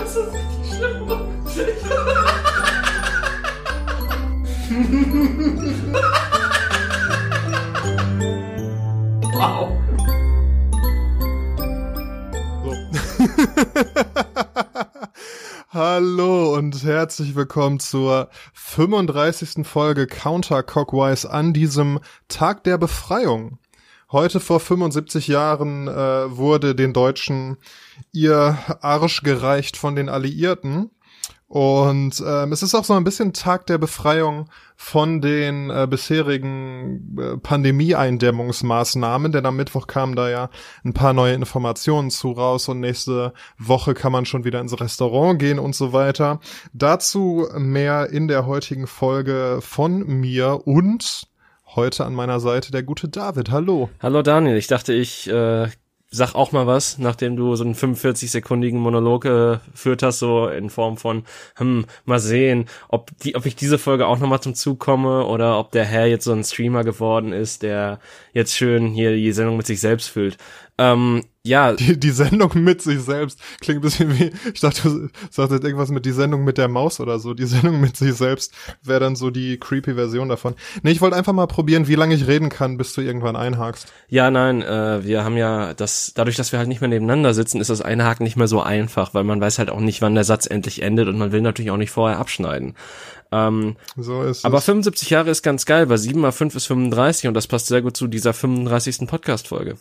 Das ist richtig schlimm. wow. Hallo und herzlich willkommen zur 35. Folge Counter Cockwise an diesem Tag der Befreiung. Heute vor 75 Jahren äh, wurde den Deutschen ihr Arsch gereicht von den Alliierten. Und ähm, es ist auch so ein bisschen Tag der Befreiung von den äh, bisherigen äh, Pandemie-Eindämmungsmaßnahmen, denn am Mittwoch kamen da ja ein paar neue Informationen zu raus und nächste Woche kann man schon wieder ins Restaurant gehen und so weiter. Dazu mehr in der heutigen Folge von mir und heute an meiner Seite der gute David. Hallo. Hallo Daniel, ich dachte, ich äh, sag auch mal was, nachdem du so einen 45-sekundigen Monolog äh, geführt hast, so in Form von, hm, mal sehen, ob die, ob ich diese Folge auch nochmal zum Zug komme oder ob der Herr jetzt so ein Streamer geworden ist, der jetzt schön hier die Sendung mit sich selbst füllt. Ähm, ja. Die, die Sendung mit sich selbst klingt ein bisschen wie, ich dachte, du sagst jetzt irgendwas mit die Sendung mit der Maus oder so. Die Sendung mit sich selbst wäre dann so die creepy Version davon. Nee, ich wollte einfach mal probieren, wie lange ich reden kann, bis du irgendwann einhakst. Ja, nein, äh, wir haben ja das, dadurch, dass wir halt nicht mehr nebeneinander sitzen, ist das Einhaken nicht mehr so einfach, weil man weiß halt auch nicht, wann der Satz endlich endet und man will natürlich auch nicht vorher abschneiden. Ähm, so ist aber es. 75 Jahre ist ganz geil, weil 7 mal 5 ist 35 und das passt sehr gut zu dieser 35. Podcast-Folge.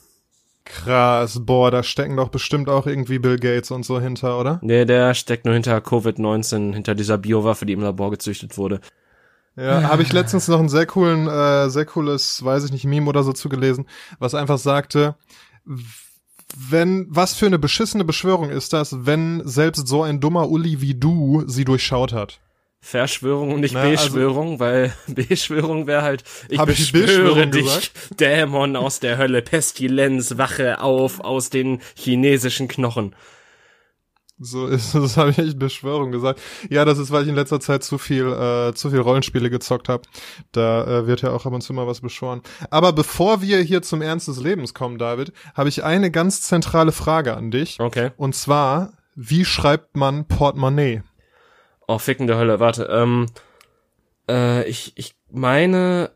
Krass, boah, da stecken doch bestimmt auch irgendwie Bill Gates und so hinter, oder? Nee, der steckt nur hinter Covid-19, hinter dieser Biowaffe, die im Labor gezüchtet wurde. Ja, habe ich letztens noch einen sehr coolen, äh, sehr cooles, weiß ich nicht, Meme oder so zugelesen, was einfach sagte, wenn, was für eine beschissene Beschwörung ist das, wenn selbst so ein dummer Uli wie du sie durchschaut hat? Verschwörung und nicht Na, also- Beschwörung, weil Beschwörung wäre halt, ich ich beschwöre Beschwörung dich, gesagt? Dämon aus der Hölle, Pestilenz, wache auf aus den chinesischen Knochen. So ist das habe ich echt Beschwörung gesagt. Ja, das ist, weil ich in letzter Zeit zu viel äh, zu viel Rollenspiele gezockt habe. Da äh, wird ja auch ab und zu mal was beschworen. Aber bevor wir hier zum Ernst des Lebens kommen, David, habe ich eine ganz zentrale Frage an dich. Okay. Und zwar, wie schreibt man Portemonnaie? Oh, fickende Hölle, warte. Ähm, äh, ich, ich meine,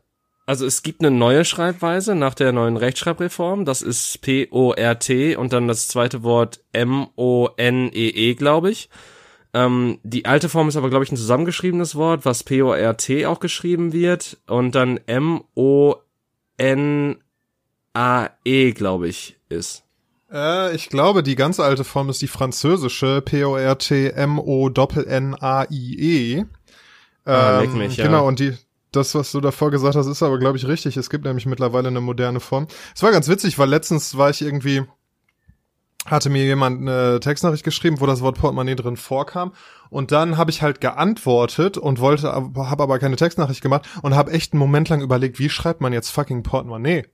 also es gibt eine neue Schreibweise nach der neuen Rechtschreibreform. Das ist P-O-R-T und dann das zweite Wort M-O-N-E-E, glaube ich. Ähm, die alte Form ist aber, glaube ich, ein zusammengeschriebenes Wort, was P-O-R-T auch geschrieben wird. Und dann M-O-N-A-E, glaube ich, ist. Äh, ich glaube, die ganz alte Form ist die französische P-O-R-T-M-O-N-A-I-E. Ah, mich, ja. Genau, und die, das, was du davor gesagt hast, ist aber, glaube ich, richtig. Es gibt nämlich mittlerweile eine moderne Form. Es war ganz witzig, weil letztens war ich irgendwie, hatte mir jemand eine Textnachricht geschrieben, wo das Wort Portemonnaie drin vorkam. Und dann habe ich halt geantwortet und wollte, habe aber keine Textnachricht gemacht und habe echt einen Moment lang überlegt, wie schreibt man jetzt fucking Portemonnaie?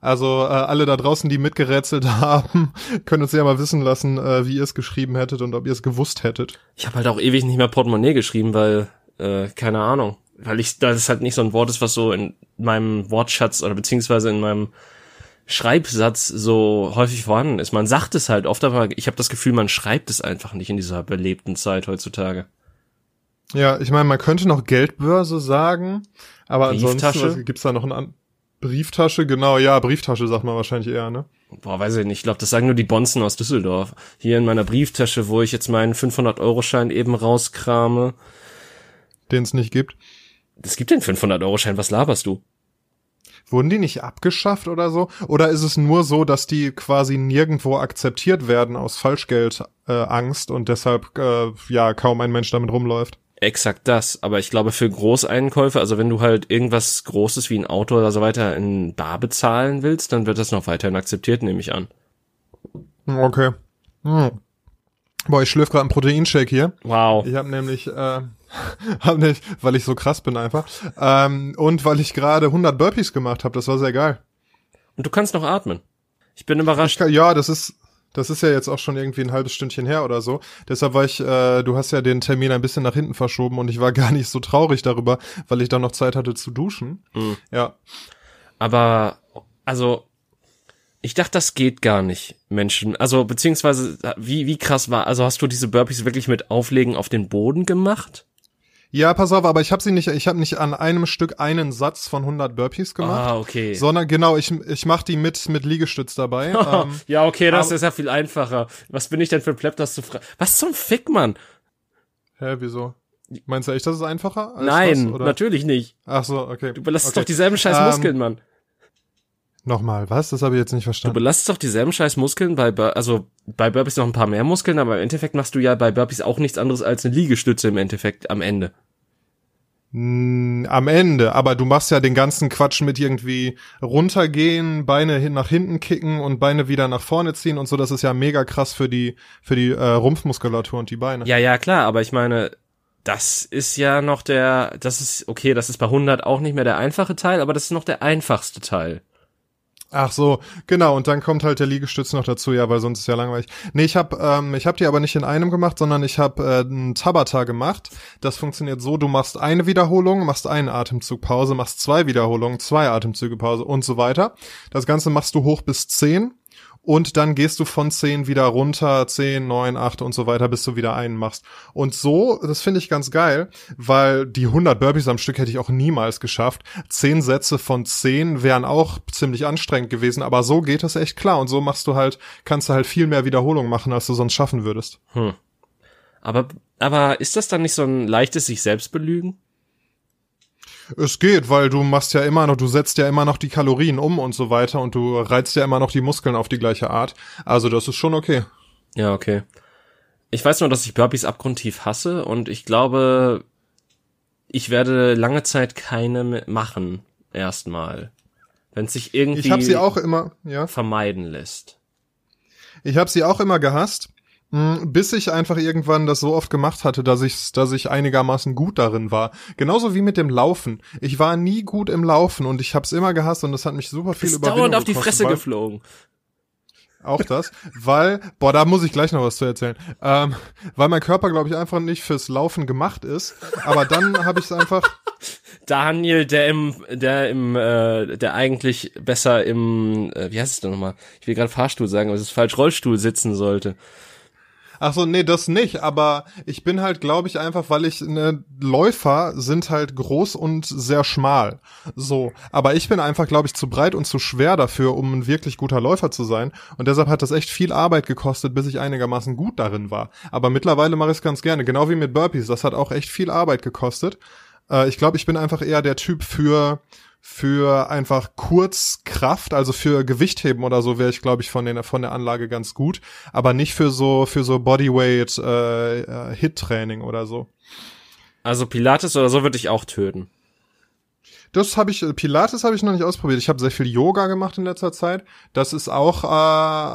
Also äh, alle da draußen, die mitgerätselt haben, können uns ja mal wissen lassen, äh, wie ihr es geschrieben hättet und ob ihr es gewusst hättet. Ich habe halt auch ewig nicht mehr Portemonnaie geschrieben, weil, äh, keine Ahnung. Weil ich, da das halt nicht so ein Wort ist, was so in meinem Wortschatz oder beziehungsweise in meinem Schreibsatz so häufig vorhanden ist. Man sagt es halt oft, aber ich habe das Gefühl, man schreibt es einfach nicht in dieser belebten Zeit heutzutage. Ja, ich meine, man könnte noch Geldbörse sagen, aber ansonsten gibt's da noch eine An Brieftasche, genau, ja, Brieftasche sagt man wahrscheinlich eher, ne? Boah, weiß ich nicht. Ich glaube, das sagen nur die Bonzen aus Düsseldorf. Hier in meiner Brieftasche, wo ich jetzt meinen 500-Euro-Schein eben rauskrame. Den es nicht gibt. Es gibt den 500-Euro-Schein, was laberst du? Wurden die nicht abgeschafft oder so? Oder ist es nur so, dass die quasi nirgendwo akzeptiert werden aus Falschgeldangst äh, Angst und deshalb äh, ja kaum ein Mensch damit rumläuft? Exakt das. Aber ich glaube, für Großeinkäufe, also wenn du halt irgendwas Großes wie ein Auto oder so weiter in Bar bezahlen willst, dann wird das noch weiterhin akzeptiert, nehme ich an. Okay. Hm. Boah, ich schlürf gerade einen Proteinshake hier. Wow. Ich habe nämlich, äh, hab nicht, weil ich so krass bin einfach. Ähm, und weil ich gerade 100 Burpees gemacht habe, das war sehr geil. Und du kannst noch atmen. Ich bin überrascht. Ich kann, ja, das ist, das ist ja jetzt auch schon irgendwie ein halbes Stündchen her oder so. Deshalb war ich, äh, du hast ja den Termin ein bisschen nach hinten verschoben und ich war gar nicht so traurig darüber, weil ich dann noch Zeit hatte zu duschen. Mhm. Ja. Aber, also, Ich dachte, das geht gar nicht, Menschen. Also, beziehungsweise, wie, wie krass war, also hast du diese Burpees wirklich mit Auflegen auf den Boden gemacht? Ja, pass auf, aber ich habe sie nicht, ich habe nicht an einem Stück einen Satz von 100 Burpees gemacht. Ah, okay. Sondern genau, ich, ich mache die mit mit Liegestütz dabei. ähm, ja, okay, das aber- ist ja viel einfacher. Was bin ich denn für ein Plepp, das zu fragen? Was zum Fick, Mann? hä, wieso? Meinst du echt, das ist einfacher? Nein, das, natürlich nicht. Ach so, okay. Du belastest okay. doch dieselben scheiß Ähm, Muskeln, Mann. Nochmal, was? Das habe ich jetzt nicht Du verstanden. belastest doch dieselben scheiß Muskeln bei, Bur also bei Burpees noch ein paar mehr Muskeln, aber im Endeffekt machst du ja bei Burpees auch nichts anderes als eine Liegestütze im Endeffekt am Ende. Mm, Am Ende, aber du machst ja den ganzen Quatsch mit irgendwie runtergehen, Beine hin nach hinten kicken und Beine wieder nach vorne ziehen und so. Das ist ja mega krass für die für die äh, Rumpfmuskulatur und die Beine. Ja, ja, klar, aber ich meine, das ist ja noch der, das ist, okay, das ist bei 100 auch nicht mehr der einfache Teil, aber das ist noch der einfachste Teil. Ach so, genau. Und dann kommt halt der Liegestütz noch dazu, ja, weil sonst ist ja langweilig. Nee, ich habe ähm, ich hab die aber nicht in einem gemacht, sondern ich habe äh, einen Tabata gemacht. Das funktioniert so, du machst eine Wiederholung, machst einen Atemzug Pause, machst zwei Wiederholungen, zwei Atemzüge Pause und so weiter. Das Ganze machst du hoch bis zehn und dann gehst du von 10 wieder runter, 10, 9, 8 und so weiter, bis du wieder einen machst. Und so, das finde ich ganz geil, weil die 100 Burpees am Stück hätte ich auch niemals geschafft. 10 Sätze von 10 wären auch ziemlich anstrengend gewesen, aber so geht es echt klar und so machst du halt, kannst du halt viel mehr Wiederholungen machen, als du sonst schaffen würdest. Hm. Aber, aber ist das dann nicht so ein leichtes sich selbst belügen? Es geht, weil du machst ja immer noch, du setzt ja immer noch die Kalorien um und so weiter und du reizt ja immer noch die Muskeln auf die gleiche Art. Also das ist schon okay. Ja, okay. Ich weiß nur, dass ich Burpees abgrundtief hasse und ich glaube, ich werde lange Zeit keine machen. Erstmal. Wenn es sich irgendwie Ich habe sie auch immer, ja. vermeiden lässt. Ich habe sie auch immer gehasst, bis ich einfach irgendwann das so oft gemacht hatte, dass ich, dass ich einigermaßen gut darin war. Genauso wie mit dem Laufen. Ich war nie gut im Laufen und ich habe es immer gehasst und das hat mich super viel Überwindung dauernd auf die gekostet, Fresse geflogen. Auch das, weil, boah, da muss ich gleich noch was zu erzählen. Ähm, weil mein Körper, glaube ich, einfach nicht fürs Laufen gemacht ist. Aber dann habe ich es einfach. Daniel, der im, der im, äh, der eigentlich besser im, äh, wie heißt es denn nochmal? Ich will gerade Fahrstuhl sagen, aber es ist falsch, Rollstuhl sitzen sollte. Ach so, nee, das nicht. Aber ich bin halt, glaube ich, einfach, weil ich ne, Läufer sind halt groß und sehr schmal. So, aber ich bin einfach, glaube ich, zu breit und zu schwer dafür, um ein wirklich guter Läufer zu sein. Und deshalb hat das echt viel Arbeit gekostet, bis ich einigermaßen gut darin war. Aber mittlerweile mache ich es ganz gerne, genau wie mit Burpees. Das hat auch echt viel Arbeit gekostet. Äh, ich glaube, ich bin einfach eher der Typ für für einfach Kurzkraft, also für Gewichtheben oder so wäre ich glaube ich von den von der Anlage ganz gut, aber nicht für so für so Bodyweight äh, äh, Hit Training oder so. Also Pilates oder so würde ich auch töten. Das habe ich Pilates habe ich noch nicht ausprobiert. Ich habe sehr viel Yoga gemacht in letzter Zeit. Das ist auch äh,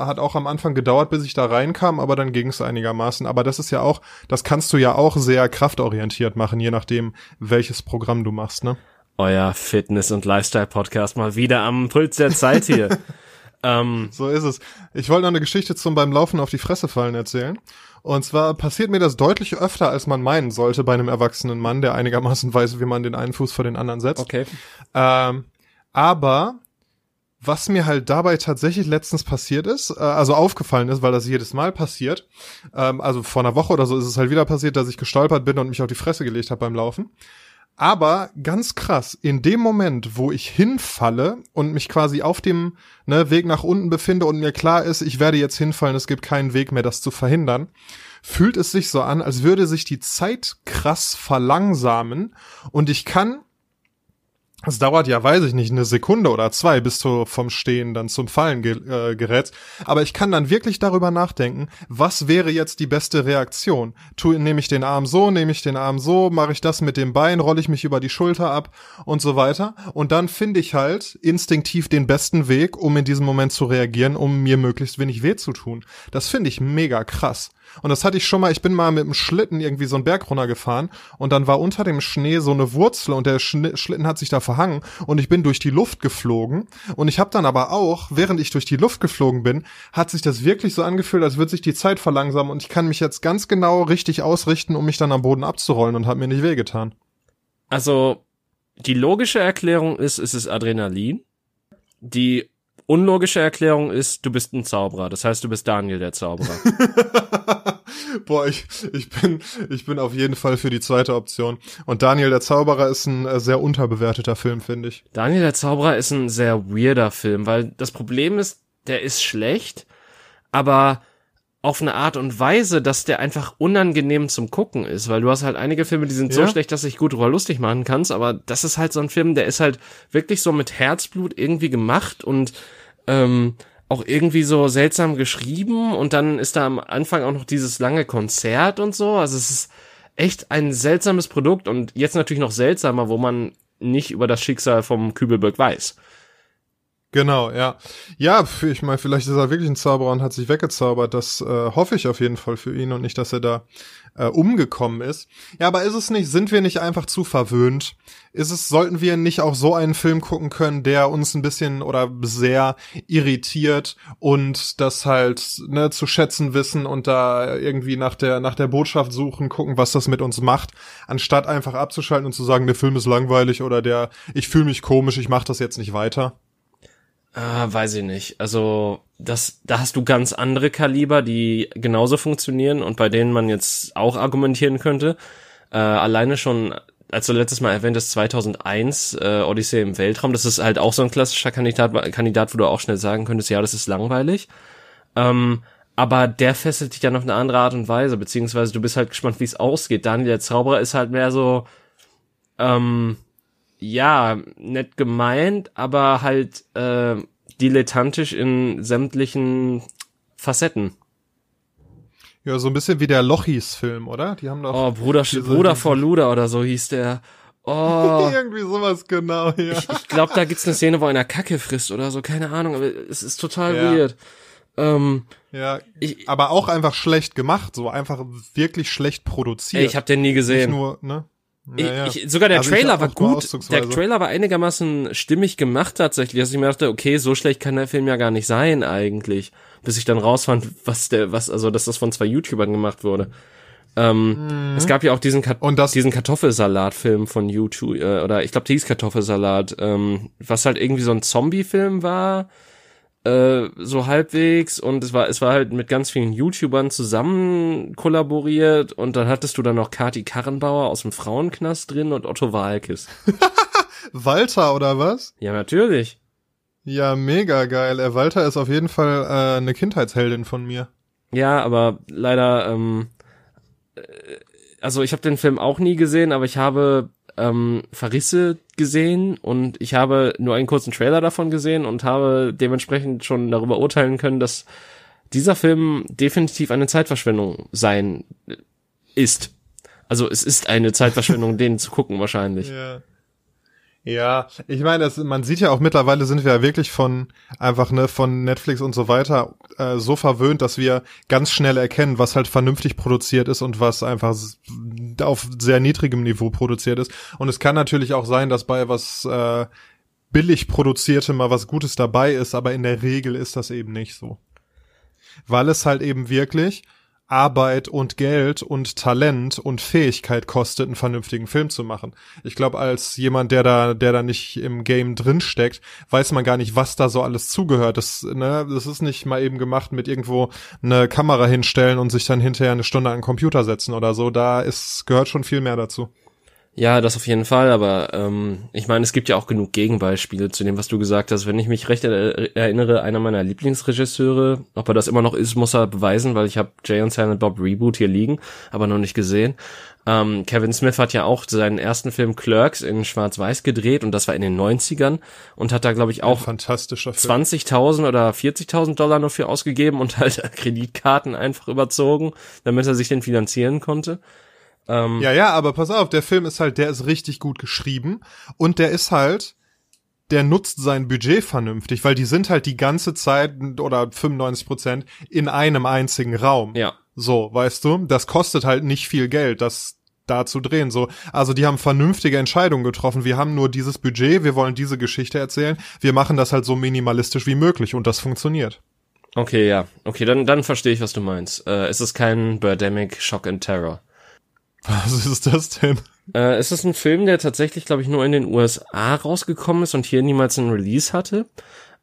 hat auch am Anfang gedauert, bis ich da reinkam, aber dann ging es einigermaßen. Aber das ist ja auch, das kannst du ja auch sehr kraftorientiert machen, je nachdem welches Programm du machst, ne? Euer Fitness- und Lifestyle-Podcast mal wieder am Puls der Zeit hier. ähm, So ist es. Ich wollte noch eine Geschichte zum beim Laufen auf die Fresse fallen erzählen. Und zwar passiert mir das deutlich öfter, als man meinen sollte bei einem erwachsenen Mann, der einigermaßen weiß, wie man den einen Fuß vor den anderen setzt. okay. Ähm, aber was mir halt dabei tatsächlich letztens passiert ist, äh, also aufgefallen ist, weil das jedes Mal passiert, ähm, also vor einer Woche oder so ist es halt wieder passiert, dass ich gestolpert bin und mich auf die Fresse gelegt habe beim Laufen. Aber ganz krass, in dem Moment, wo ich hinfalle und mich quasi auf dem ne, Weg nach unten befinde und mir klar ist, ich werde jetzt hinfallen, es gibt keinen Weg mehr, das zu verhindern, fühlt es sich so an, als würde sich die Zeit krass verlangsamen und ich kann es dauert ja, weiß ich nicht, eine Sekunde oder zwei, bis du vom Stehen dann zum Fallen ge äh, gerätst. Aber ich kann dann wirklich darüber nachdenken, was wäre jetzt die beste Reaktion? Tu, nehme ich den Arm so, nehme ich den Arm so, mache ich das mit dem Bein, rolle ich mich über die Schulter ab und so weiter. Und dann finde ich halt instinktiv den besten Weg, um in diesem Moment zu reagieren, um mir möglichst wenig weh zu tun. Das finde ich mega krass. Und das hatte ich schon mal, ich bin mal mit dem Schlitten irgendwie so einen Berg runtergefahren und dann war unter dem Schnee so eine Wurzel und der Schlitten hat sich da verhangen und ich bin durch die Luft geflogen und ich habe dann aber auch, während ich durch die Luft geflogen bin, hat sich das wirklich so angefühlt, als würde sich die Zeit verlangsamen und ich kann mich jetzt ganz genau richtig ausrichten, um mich dann am Boden abzurollen und hat mir nicht wehgetan. Also, die logische Erklärung ist, es ist Adrenalin. Die unlogische Erklärung ist, du bist ein Zauberer. Das heißt, du bist Daniel der Zauberer. Boah, ich, ich bin, ich bin auf jeden Fall für die zweite Option. Und Daniel der Zauberer ist ein äh, sehr unterbewerteter Film, finde ich. Daniel der Zauberer ist ein sehr weirder Film, weil das Problem ist, der ist schlecht, aber auf eine Art und Weise, dass der einfach unangenehm zum Gucken ist, weil du hast halt einige Filme, die sind ja. so schlecht, dass ich gut drüber lustig machen kannst, aber das ist halt so ein Film, der ist halt wirklich so mit Herzblut irgendwie gemacht und ähm, auch irgendwie so seltsam geschrieben und dann ist da am Anfang auch noch dieses lange Konzert und so, also es ist echt ein seltsames Produkt und jetzt natürlich noch seltsamer, wo man nicht über das Schicksal vom Kübelberg weiß. Genau, ja. Ja, ich meine, vielleicht ist er wirklich ein Zauberer und hat sich weggezaubert. Das äh, hoffe ich auf jeden Fall für ihn und nicht, dass er da äh, umgekommen ist. Ja, aber ist es nicht, sind wir nicht einfach zu verwöhnt? Ist es, sollten wir nicht auch so einen Film gucken können, der uns ein bisschen oder sehr irritiert und das halt ne, zu schätzen wissen und da irgendwie nach der, nach der Botschaft suchen, gucken, was das mit uns macht, anstatt einfach abzuschalten und zu sagen, der Film ist langweilig oder der, ich fühle mich komisch, ich mache das jetzt nicht weiter? Ah, weiß ich nicht. Also, das, da hast du ganz andere Kaliber, die genauso funktionieren und bei denen man jetzt auch argumentieren könnte. Äh, alleine schon, als du letztes Mal erwähnt hast, 2001, äh, Odyssey im Weltraum, das ist halt auch so ein klassischer Kandidat, Kandidat, wo du auch schnell sagen könntest, ja, das ist langweilig. Ähm, aber der fesselt dich dann auf eine andere Art und Weise, beziehungsweise du bist halt gespannt, wie es ausgeht. Daniel der Zauberer ist halt mehr so, ähm, ja, nett gemeint, aber halt äh, dilettantisch in sämtlichen Facetten. Ja, so ein bisschen wie der Lochis-Film, oder? Die haben doch. Oh, Bruder, Bruder vor Luder oder so hieß der. Oh. Irgendwie sowas genau, ja. Ich, ich glaube, da gibt's eine Szene, wo einer Kacke frisst oder so, keine Ahnung, aber es ist total ja. weird. Ähm, ja, ich, aber auch einfach schlecht gemacht, so einfach wirklich schlecht produziert. Ey, ich habe den nie gesehen. Nicht nur, ne? Ja. Ich, sogar der also Trailer war gut. Der Trailer war einigermaßen stimmig gemacht tatsächlich, dass ich mir dachte, okay, so schlecht kann der Film ja gar nicht sein eigentlich, bis ich dann rausfand, was der, was, also dass das von zwei YouTubern gemacht wurde. Ähm, mhm. Es gab ja auch diesen, Kat Und das diesen Kartoffelsalat-Film von YouTube, äh, oder ich glaube, der hieß Kartoffelsalat, ähm, was halt irgendwie so ein Zombie-Film war äh, so halbwegs und es war es war halt mit ganz vielen YouTubern zusammen kollaboriert und dann hattest du dann noch Kati Karrenbauer aus dem Frauenknast drin und Otto Walkes. Walter oder was? Ja, natürlich. Ja, mega geil. Er Walter ist auf jeden Fall äh, eine Kindheitsheldin von mir. Ja, aber leider ähm, äh, also ich habe den Film auch nie gesehen, aber ich habe ähm, Verrisse gesehen und ich habe nur einen kurzen Trailer davon gesehen und habe dementsprechend schon darüber urteilen können, dass dieser Film definitiv eine Zeitverschwendung sein ist. Also es ist eine Zeitverschwendung, den zu gucken wahrscheinlich. Ja. Ja, ich meine, das, man sieht ja auch mittlerweile sind wir ja wirklich von einfach ne von Netflix und so weiter äh, so verwöhnt, dass wir ganz schnell erkennen, was halt vernünftig produziert ist und was einfach auf sehr niedrigem Niveau produziert ist. Und es kann natürlich auch sein, dass bei was äh, billig produzierte mal was Gutes dabei ist, aber in der Regel ist das eben nicht so, weil es halt eben wirklich Arbeit und Geld und Talent und Fähigkeit kostet, einen vernünftigen Film zu machen. Ich glaube, als jemand, der da, der da nicht im Game drin steckt, weiß man gar nicht, was da so alles zugehört. Das, ne, das ist nicht mal eben gemacht mit irgendwo eine Kamera hinstellen und sich dann hinterher eine Stunde an den Computer setzen oder so. Da ist, gehört schon viel mehr dazu. Ja, das auf jeden Fall, aber ähm, ich meine, es gibt ja auch genug Gegenbeispiele zu dem, was du gesagt hast. Wenn ich mich recht erinnere, einer meiner Lieblingsregisseure, ob er das immer noch ist, muss er beweisen, weil ich habe Jay und Silent Bob Reboot hier liegen, aber noch nicht gesehen. Ähm, Kevin Smith hat ja auch seinen ersten Film Clerks in Schwarz-Weiß gedreht und das war in den 90ern und hat da, glaube ich, auch 20.000 oder 40.000 Dollar nur für ausgegeben und halt Kreditkarten einfach überzogen, damit er sich den finanzieren konnte. Ähm, ja, ja, aber pass auf, der Film ist halt, der ist richtig gut geschrieben und der ist halt, der nutzt sein Budget vernünftig, weil die sind halt die ganze Zeit oder 95 Prozent in einem einzigen Raum. Ja. So, weißt du, das kostet halt nicht viel Geld, das da zu drehen. So, also die haben vernünftige Entscheidungen getroffen. Wir haben nur dieses Budget, wir wollen diese Geschichte erzählen. Wir machen das halt so minimalistisch wie möglich und das funktioniert. Okay, ja. Okay, dann, dann verstehe ich, was du meinst. Äh, es ist kein Birdemic Shock and Terror. Was ist das denn? Äh, es ist ein Film, der tatsächlich, glaube ich, nur in den USA rausgekommen ist und hier niemals einen Release hatte.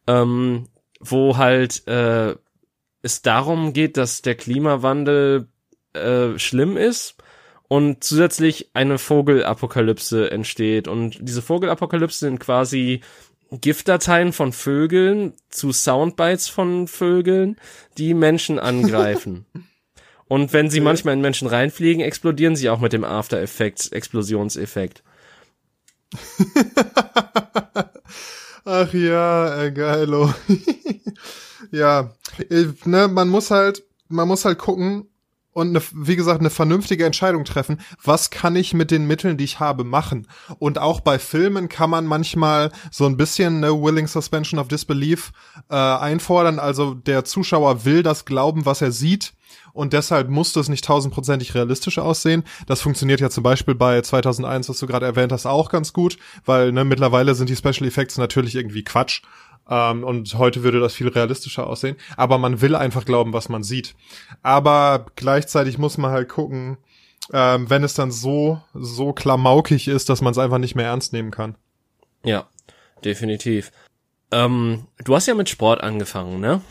ähm, wo halt äh, es darum geht, dass der Klimawandel äh, schlimm ist und zusätzlich eine Vogelapokalypse entsteht. Und diese Vogelapokalypse sind quasi Giftdateien von Vögeln zu Soundbites von Vögeln, die Menschen angreifen. Und wenn sie manchmal in Menschen reinfliegen, explodieren sie auch mit dem After Effects Explosionseffekt. Ach ja, äh, geilo. ja, äh, ne, man muss halt, man muss halt gucken, und eine, wie gesagt eine vernünftige Entscheidung treffen, was kann ich mit den Mitteln, die ich habe, machen. Und auch bei Filmen kann man manchmal so ein bisschen eine Willing Suspension of Disbelief äh, einfordern. Also der Zuschauer will das glauben, was er sieht. Und deshalb muss das nicht tausendprozentig realistisch aussehen. Das funktioniert ja zum Beispiel bei 2001, was du gerade erwähnt hast, auch ganz gut, weil ne, mittlerweile sind die Special Effects natürlich irgendwie Quatsch. Ähm, und heute würde das viel realistischer aussehen. Aber man will einfach glauben, was man sieht. Aber gleichzeitig muss man halt gucken, ähm, wenn es dann so, so klamaukig ist, dass man es einfach nicht mehr ernst nehmen kann. Ja, definitiv. Ähm, du hast ja mit Sport angefangen, ne?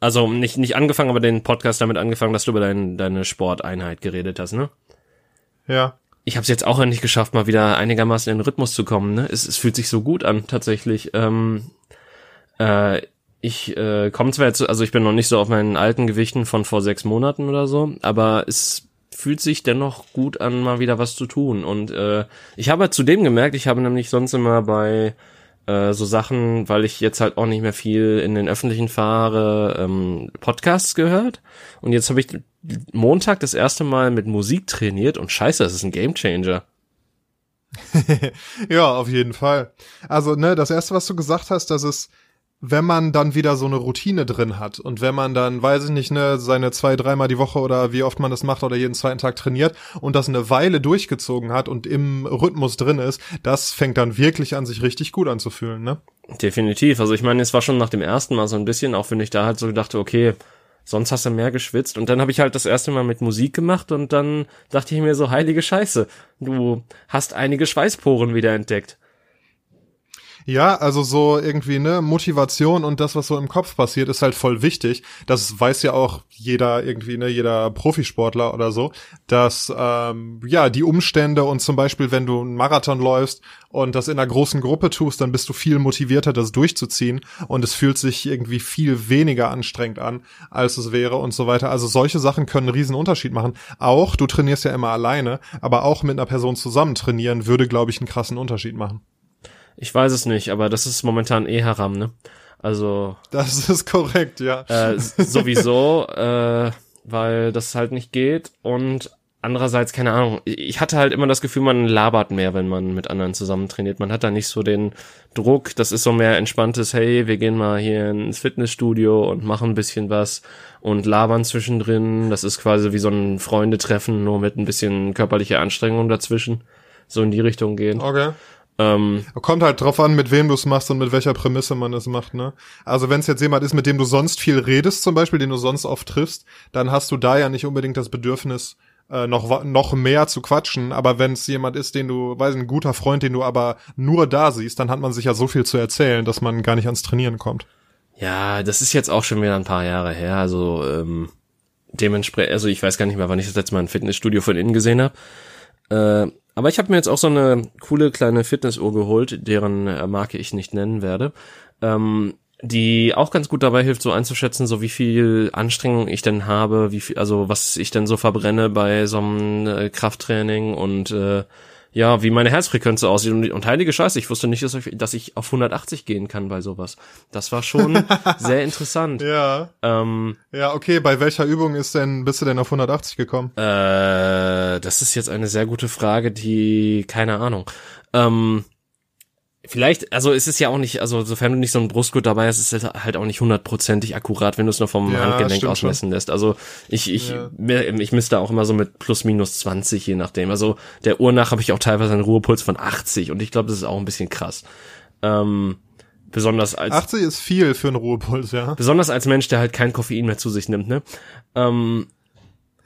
Also nicht, nicht angefangen, aber den Podcast damit angefangen, dass du über dein, deine Sporteinheit geredet hast, ne? Ja. Ich habe es jetzt auch endlich geschafft, mal wieder einigermaßen in den Rhythmus zu kommen, ne? Es, es fühlt sich so gut an, tatsächlich. Ähm, äh, ich äh, komme zwar jetzt, also ich bin noch nicht so auf meinen alten Gewichten von vor sechs Monaten oder so, aber es fühlt sich dennoch gut an, mal wieder was zu tun. Und äh, ich habe zudem gemerkt, ich habe nämlich sonst immer bei äh, so Sachen, weil ich jetzt halt auch nicht mehr viel in den öffentlichen fahre, ähm, Podcasts gehört. Und jetzt habe ich Montag das erste Mal mit Musik trainiert und scheiße, das ist ein Gamechanger. ja, auf jeden Fall. Also, ne, das erste, was du gesagt hast, dass es wenn man dann wieder so eine Routine drin hat und wenn man dann, weiß ich nicht, ne, seine zwei, dreimal die Woche oder wie oft man das macht oder jeden zweiten Tag trainiert und das eine Weile durchgezogen hat und im Rhythmus drin ist, das fängt dann wirklich an, sich richtig gut anzufühlen, ne? Definitiv. Also ich meine, es war schon nach dem ersten Mal so ein bisschen, auch wenn ich da halt so dachte, okay, sonst hast du mehr geschwitzt. Und dann habe ich halt das erste Mal mit Musik gemacht und dann dachte ich mir so, heilige Scheiße, du hast einige Schweißporen wieder entdeckt. Ja, also so irgendwie, ne, Motivation und das, was so im Kopf passiert, ist halt voll wichtig. Das weiß ja auch jeder irgendwie, ne, jeder Profisportler oder so, dass ähm, ja die Umstände und zum Beispiel, wenn du einen Marathon läufst und das in einer großen Gruppe tust, dann bist du viel motivierter, das durchzuziehen und es fühlt sich irgendwie viel weniger anstrengend an, als es wäre und so weiter. Also solche Sachen können einen riesen Unterschied machen. Auch, du trainierst ja immer alleine, aber auch mit einer Person zusammen trainieren würde, glaube ich, einen krassen Unterschied machen. Ich weiß es nicht, aber das ist momentan eh Haram, ne? Also. Das ist korrekt, ja. Äh, sowieso, äh, weil das halt nicht geht und andererseits, keine Ahnung, ich hatte halt immer das Gefühl, man labert mehr, wenn man mit anderen zusammen trainiert. Man hat da nicht so den Druck, das ist so mehr entspanntes, hey, wir gehen mal hier ins Fitnessstudio und machen ein bisschen was und labern zwischendrin. Das ist quasi wie so ein Freundetreffen, nur mit ein bisschen körperlicher Anstrengung dazwischen. So in die Richtung gehen. Okay. Ähm, Kommt halt drauf an, mit wem du es machst und mit welcher Prämisse man es macht, ne? Also wenn es jetzt jemand ist, mit dem du sonst viel redest, zum Beispiel, den du sonst oft triffst, dann hast du da ja nicht unbedingt das Bedürfnis, äh, noch, noch mehr zu quatschen. Aber wenn es jemand ist, den du, weiß ein guter Freund, den du aber nur da siehst, dann hat man sich ja so viel zu erzählen, dass man gar nicht ans Trainieren kommt. Ja, das ist jetzt auch schon wieder ein paar Jahre her. Also ähm, dementsprechend, also ich weiß gar nicht mehr, wann ich das letzte Mal ein Fitnessstudio von innen gesehen habe. Äh, aber ich habe mir jetzt auch so eine coole kleine Fitnessuhr geholt, deren äh, Marke ich nicht nennen werde, ähm, die auch ganz gut dabei hilft, so einzuschätzen, so wie viel Anstrengung ich denn habe, wie viel, also was ich denn so verbrenne bei so einem äh, Krafttraining und äh, ja, wie meine Herzfrequenz aussieht. Und, und heilige Scheiße, ich wusste nicht, dass ich, dass ich auf 180 gehen kann bei sowas. Das war schon sehr interessant. Ja. Ähm, ja, okay, bei welcher Übung ist denn, bist du denn auf 180 gekommen? Äh, das ist jetzt eine sehr gute Frage, die, keine Ahnung. Ähm, Vielleicht, also es ist ja auch nicht, also sofern du nicht so ein Brustgurt dabei hast, ist es halt auch nicht hundertprozentig akkurat, wenn du es nur vom ja, Handgelenk ausmessen schon. lässt. Also ich, ich, ja. ich misste auch immer so mit plus minus 20, je nachdem. Also der Uhr nach habe ich auch teilweise einen Ruhepuls von 80 und ich glaube, das ist auch ein bisschen krass. Ähm, besonders als 80 ist viel für einen Ruhepuls, ja. Besonders als Mensch, der halt kein Koffein mehr zu sich nimmt, ne? Ähm,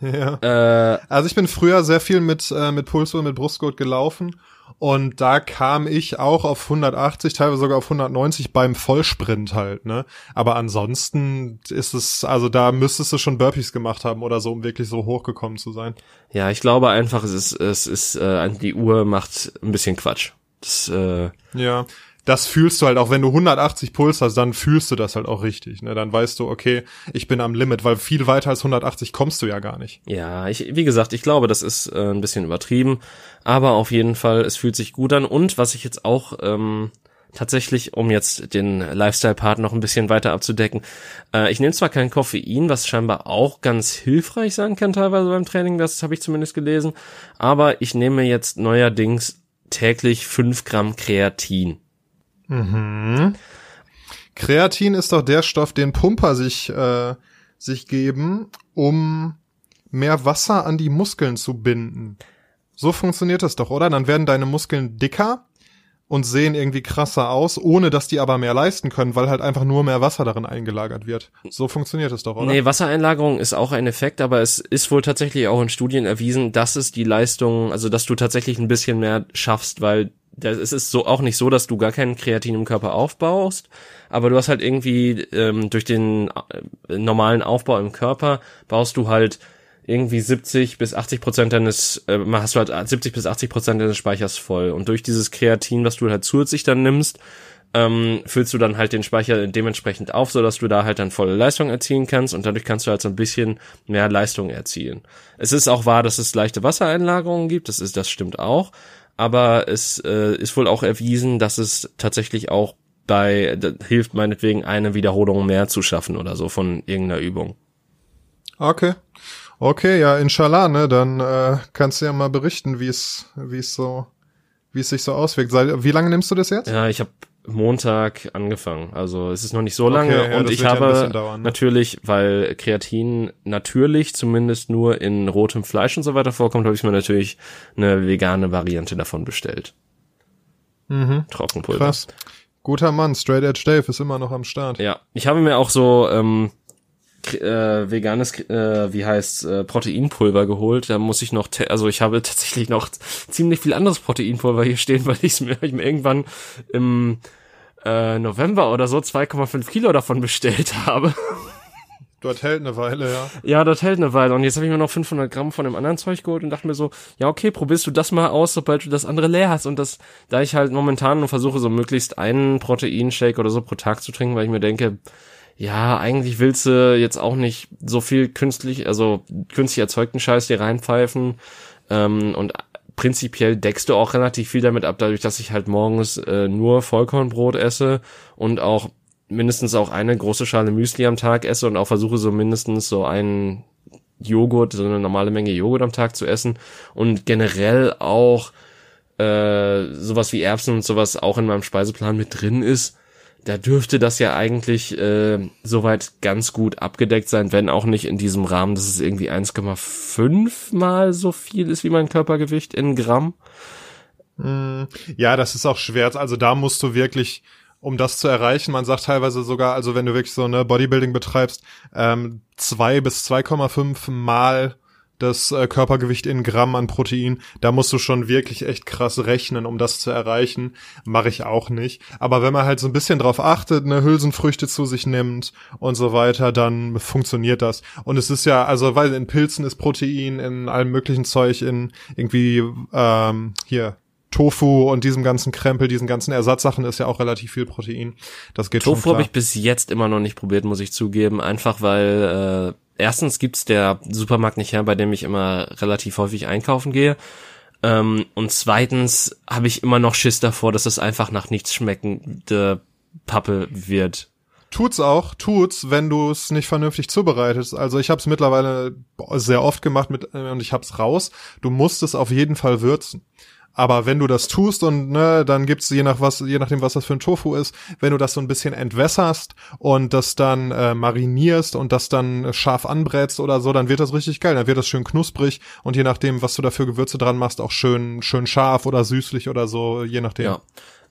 Ja. Äh, Also ich bin früher sehr viel mit, äh, mit Pulsur, mit Brustgurt gelaufen und da kam ich auch auf 180, teilweise sogar auf 190 beim Vollsprint halt, ne? Aber ansonsten ist es, also da müsstest du schon Burpees gemacht haben oder so, um wirklich so hochgekommen zu sein. ja, ich glaube einfach, es ist, es ist, äh, die Uhr macht ein bisschen Quatsch. Das, äh, Ja. Das fühlst du halt auch, wenn du 180 Puls hast, dann fühlst du das halt auch richtig, ne? Dann weißt du, okay, ich bin am Limit, weil viel weiter als 180 kommst du ja gar nicht. Ja, ich, wie gesagt, ich glaube, das ist äh, ein bisschen übertrieben, aber auf jeden Fall, es fühlt sich gut an. Und was ich jetzt auch ähm, tatsächlich, um jetzt den Lifestyle-Part noch ein bisschen weiter abzudecken, äh, ich nehme zwar kein Koffein, was scheinbar auch ganz hilfreich sein kann teilweise beim Training, das habe ich zumindest gelesen, aber ich nehme jetzt neuerdings täglich fünf Gramm Kreatin. Mhm. Kreatin ist doch der Stoff, den Pumper sich, äh, sich geben, um mehr Wasser an die Muskeln zu binden. So funktioniert das doch, oder? Dann werden deine Muskeln dicker und sehen irgendwie krasser aus, ohne dass die aber mehr leisten können, weil halt einfach nur mehr Wasser darin eingelagert wird. So funktioniert es doch, oder? Nee, Wassereinlagerung ist auch ein Effekt, aber es ist wohl tatsächlich auch in Studien erwiesen, dass es die Leistung, also dass du tatsächlich ein bisschen mehr schaffst, weil das, es ist so auch nicht so, dass du gar keinen Kreatin im Körper aufbaust, aber du hast halt irgendwie ähm, durch den äh, normalen Aufbau im Körper baust du halt irgendwie 70 bis 80 Prozent deines, äh, hast du halt 70 bis 80 Prozent deines Speichers voll. Und durch dieses Kreatin, was du halt zusätzlich dann nimmst, ähm, füllst du dann halt den Speicher dementsprechend auf, so dass du da halt dann volle Leistung erzielen kannst und dadurch kannst du halt so ein bisschen mehr Leistung erzielen. Es ist auch wahr, dass es leichte Wassereinlagerungen gibt, das ist, das stimmt auch, aber es äh, ist wohl auch erwiesen, dass es tatsächlich auch bei, hilft meinetwegen eine Wiederholung mehr zu schaffen oder so von irgendeiner Übung. Okay. Okay, ja, inshallah, ne, dann äh, kannst du ja mal berichten, wie es, wie es so, wie es sich so auswirkt. Wie lange nimmst du das jetzt? Ja, ich habe Montag angefangen. Also es ist noch nicht so lange Okay, ja, und ich habe dauern, ne? natürlich, weil Kreatin natürlich zumindest nur in rotem Fleisch und so weiter vorkommt, habe ich mir natürlich eine vegane Variante davon bestellt. Mhm. Trockenpulver. Krass. Guter Mann, Straight Edge Dave ist immer noch am Start. Ja, ich habe mir auch so ähm, äh, veganes, äh, wie heißt äh, Proteinpulver geholt. Da muss ich noch, also ich habe tatsächlich noch ziemlich viel anderes Proteinpulver hier stehen, weil ich mir, ich mir irgendwann im äh, November oder so 2,5 Kilo davon bestellt habe. Dort hält eine Weile, ja. Ja, das hält eine Weile. Und jetzt habe ich mir noch 500 Gramm von dem anderen Zeug geholt und dachte mir so, ja okay, probierst du das mal aus, sobald du das andere leer hast. Und das, da ich halt momentan nur versuche, so möglichst einen Proteinshake oder so pro Tag zu trinken, weil ich mir denke, ja, eigentlich willst du jetzt auch nicht so viel künstlich, also künstlich erzeugten Scheiß dir reinpfeifen. Ähm, und prinzipiell deckst du auch relativ viel damit ab, dadurch, dass ich halt morgens äh, nur Vollkornbrot esse und auch mindestens auch eine große Schale Müsli am Tag esse und auch versuche so mindestens so einen Joghurt, so eine normale Menge Joghurt am Tag zu essen und generell auch äh, sowas wie Erbsen und sowas auch in meinem Speiseplan mit drin ist, da dürfte das ja eigentlich äh, soweit ganz gut abgedeckt sein, wenn auch nicht in diesem Rahmen, dass es irgendwie 1,5 mal so viel ist wie mein Körpergewicht in Gramm. Mm, Ja, das ist auch schwer. Also da musst du wirklich, um das zu erreichen, man sagt teilweise sogar, also wenn du wirklich so eine Bodybuilding betreibst, ähm, zwei bis 2,5 mal das äh, Körpergewicht in Gramm an Protein, da musst du schon wirklich echt krass rechnen, um das zu erreichen. Mache ich auch nicht. Aber wenn man halt so ein bisschen drauf achtet, eine Hülsenfrüchte zu sich nimmt und so weiter, dann funktioniert das. Und es ist ja, also weil in Pilzen ist Protein, in allem möglichen Zeug, in irgendwie ähm, hier Tofu und diesem ganzen Krempel, diesen ganzen Ersatzsachen ist ja auch relativ viel Protein. Das geht schon Tofu habe ich bis jetzt immer noch nicht probiert, muss ich zugeben. Einfach weil äh, erstens gibt's der Supermarkt nicht her, bei dem ich immer relativ häufig einkaufen gehe. Ähm, und zweitens habe ich immer noch Schiss davor, dass es einfach nach nichts schmeckende Pappe wird. Tut's auch, tut's, wenn du es nicht vernünftig zubereitest. Also ich habe es mittlerweile sehr oft gemacht mit äh, und ich hab's raus. Du musst es auf jeden Fall würzen. Aber wenn du das tust und ne, dann gibt's je nach was, je nachdem was das für ein Tofu ist, wenn du das so ein bisschen entwässerst und das dann äh, marinierst und das dann scharf anbrätst oder so, dann wird das richtig geil. Dann wird das schön knusprig und je nachdem, was du da für Gewürze dran machst, auch schön schön scharf oder süßlich oder so, je nachdem. Ja.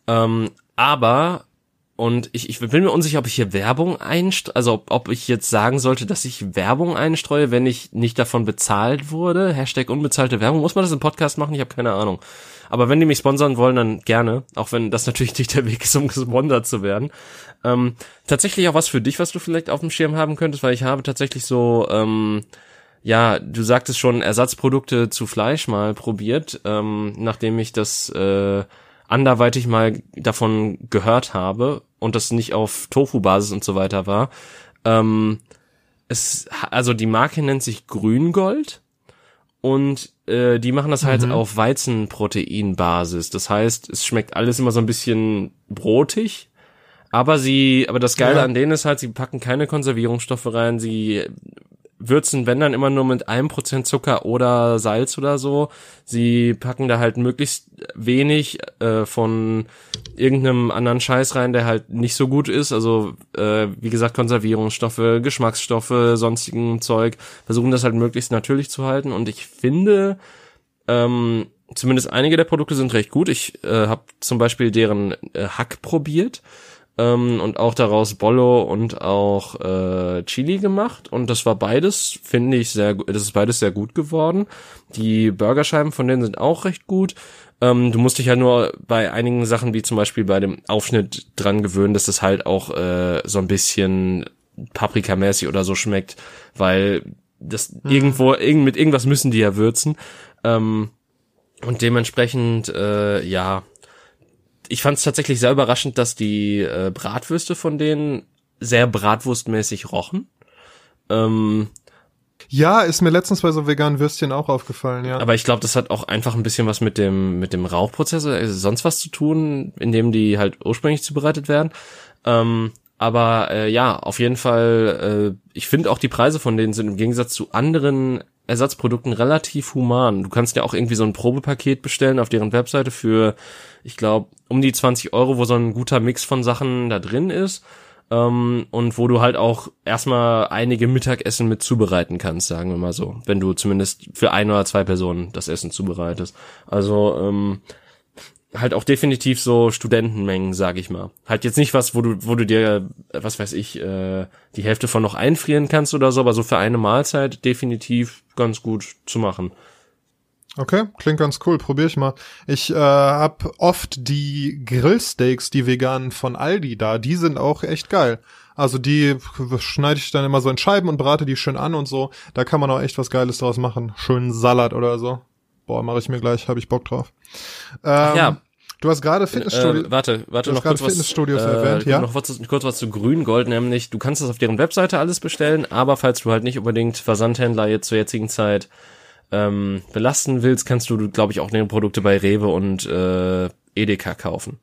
Ähm, aber und ich, ich bin mir unsicher, ob ich hier Werbung einstreue, also ob, ob ich jetzt sagen sollte, dass ich Werbung einstreue, wenn ich nicht davon bezahlt wurde. Hashtag unbezahlte Werbung. Muss man das im Podcast machen? Ich habe keine Ahnung. Aber wenn die mich sponsern wollen, dann gerne. Auch wenn das natürlich nicht der Weg ist, um gesponsert zu werden. Ähm, tatsächlich auch was für dich, was du vielleicht auf dem Schirm haben könntest, weil ich habe tatsächlich so, ähm, ja, du sagtest schon, Ersatzprodukte zu Fleisch mal probiert, ähm, nachdem ich das äh, anderweitig mal davon gehört habe und das nicht auf Tofu-Basis und so weiter war. Ähm, es, also die Marke nennt sich Grüngold und äh, die machen das halt mhm. auf Weizenproteinbasis. Das heißt, es schmeckt alles immer so ein bisschen brotig, aber sie, aber das Geile ja. an denen ist halt, sie packen keine Konservierungsstoffe rein, sie würzen, wenn dann immer nur mit einem Prozent Zucker oder Salz oder so. Sie packen da halt möglichst wenig äh, von irgendeinem anderen Scheiß rein, der halt nicht so gut ist. Also äh, wie gesagt Konservierungsstoffe, Geschmacksstoffe, sonstigen Zeug. Versuchen das halt möglichst natürlich zu halten. Und ich finde, ähm, zumindest einige der Produkte sind recht gut. Ich äh, habe zum Beispiel deren äh, Hack probiert ähm, und auch daraus Bollo und auch äh, Chili gemacht und das war beides, finde ich sehr, das ist beides sehr gut geworden. Die Burgerscheiben von denen sind auch recht gut. Ähm, du musst dich ja nur bei einigen Sachen wie zum Beispiel bei dem Aufschnitt dran gewöhnen, dass das halt auch äh, so ein bisschen paprikamäßig oder so schmeckt, weil das mhm. irgendwo irgend, mit irgendwas müssen die ja würzen. Ähm, und dementsprechend, äh, ja, ich fand es tatsächlich sehr überraschend, dass die äh, Bratwürste von denen sehr bratwurstmäßig rochen. Ähm, ja, ist mir letztens bei so veganen Würstchen auch aufgefallen, ja. Aber ich glaube, das hat auch einfach ein bisschen was mit dem mit dem Rauchprozess, also sonst was zu tun, in dem die halt ursprünglich zubereitet werden. Ähm, aber äh, ja, auf jeden Fall, äh, ich finde auch die Preise von denen sind im Gegensatz zu anderen Ersatzprodukten relativ human. Du kannst ja auch irgendwie so ein Probepaket bestellen auf deren Webseite für, ich glaube, um die 20 Euro, wo so ein guter Mix von Sachen da drin ist. Ähm, und wo du halt auch erstmal einige Mittagessen mit zubereiten kannst, sagen wir mal so. Wenn du zumindest für ein oder zwei Personen das Essen zubereitest. Also, ähm, halt auch definitiv so Studentenmengen, sag ich mal. Halt jetzt nicht was, wo du, wo du dir, was weiß ich, äh, die Hälfte von noch einfrieren kannst oder so, aber so für eine Mahlzeit definitiv ganz gut zu machen. Okay, klingt ganz cool, probier ich mal. Ich äh, hab oft die Grillsteaks, die veganen von Aldi da, die sind auch echt geil. Also die schneide ich dann immer so in Scheiben und brate die schön an und so. Da kann man auch echt was Geiles draus machen. Schönen Salat oder so. Boah, mache ich mir gleich, habe ich Bock drauf. Ähm, ja. Du hast gerade Fitnessstudio. Äh, warte, warte noch kurz Fitnessstudios was, erwähnt, äh, ja. Noch kurz, kurz was zu Grüngold, nämlich du kannst das auf deren Webseite alles bestellen, aber falls du halt nicht unbedingt Versandhändler jetzt zur jetzigen Zeit ähm, belasten willst, kannst du, glaube ich, auch deren Produkte bei Rewe und äh, Edeka kaufen.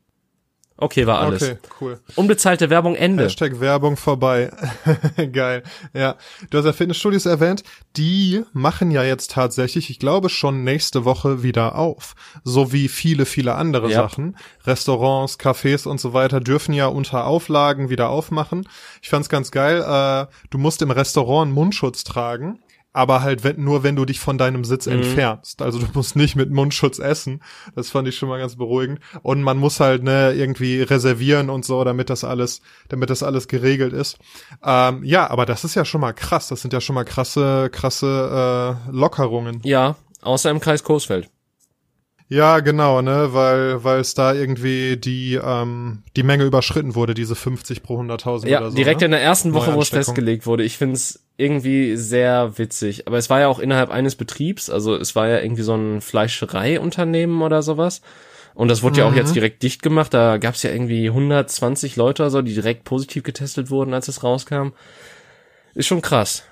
Okay, war alles. Okay, cool. Unbezahlte Werbung Ende. Hashtag Werbung vorbei. Geil. Ja. Du hast ja Fitnessstudios erwähnt. Die machen ja jetzt tatsächlich, ich glaube schon nächste Woche wieder auf. So wie viele, viele andere ja. Sachen. Restaurants, Cafés und so weiter dürfen ja unter Auflagen wieder aufmachen. Ich fand's ganz geil. Äh, du musst im Restaurant Mundschutz tragen aber halt wenn, nur wenn du dich von deinem Sitz mhm. entfernst. Also du musst nicht mit Mundschutz essen. Das fand ich schon mal ganz beruhigend. Und man muss halt ne irgendwie reservieren und so, damit das alles, damit das alles geregelt ist. Ähm, ja, aber das ist ja schon mal krass. Das sind ja schon mal krasse, krasse äh, Lockerungen. Ja, außer im Kreis Coesfeld. Ja, genau, ne, weil weil es da irgendwie die ähm, die Menge überschritten wurde, diese 50 pro 100.000 ja, oder so. direkt ne? in der ersten Woche, wo es festgelegt wurde. Ich find's irgendwie sehr witzig, aber es war ja auch innerhalb eines Betriebs, also es war ja irgendwie so ein Fleischereiunternehmen oder sowas. Und das wurde mhm. ja auch jetzt mhm. direkt dicht gemacht. Da gab's ja irgendwie 120 Leute oder so, die direkt positiv getestet wurden, als es rauskam. Ist schon krass.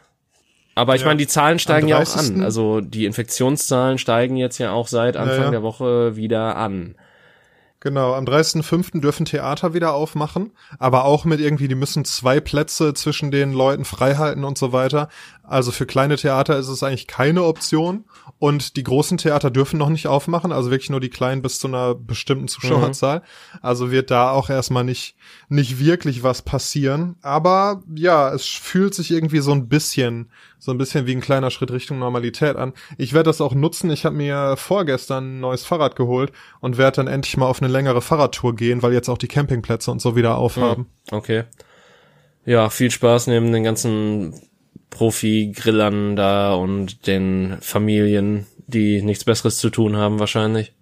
Aber ich ja. meine, die Zahlen steigen ja auch an. Also die Infektionszahlen steigen jetzt ja auch seit Anfang ja, ja. der Woche wieder an. Genau, am 30.05. dürfen Theater wieder aufmachen, aber auch mit irgendwie, die müssen zwei Plätze zwischen den Leuten freihalten und so weiter. Also für kleine Theater ist es eigentlich keine Option. Und die großen Theater dürfen noch nicht aufmachen, also wirklich nur die kleinen bis zu einer bestimmten Zuschauerzahl. Mhm. Also wird da auch erstmal nicht, nicht wirklich was passieren. Aber ja, es fühlt sich irgendwie so ein bisschen, so ein bisschen wie ein kleiner Schritt Richtung Normalität an. Ich werde das auch nutzen. Ich habe mir vorgestern ein neues Fahrrad geholt und werde dann endlich mal auf eine längere Fahrradtour gehen, weil jetzt auch die Campingplätze und so wieder aufhaben. Mhm. Okay. Ja, viel Spaß neben den ganzen Profi-Grillern da und den Familien, die nichts Besseres zu tun haben wahrscheinlich.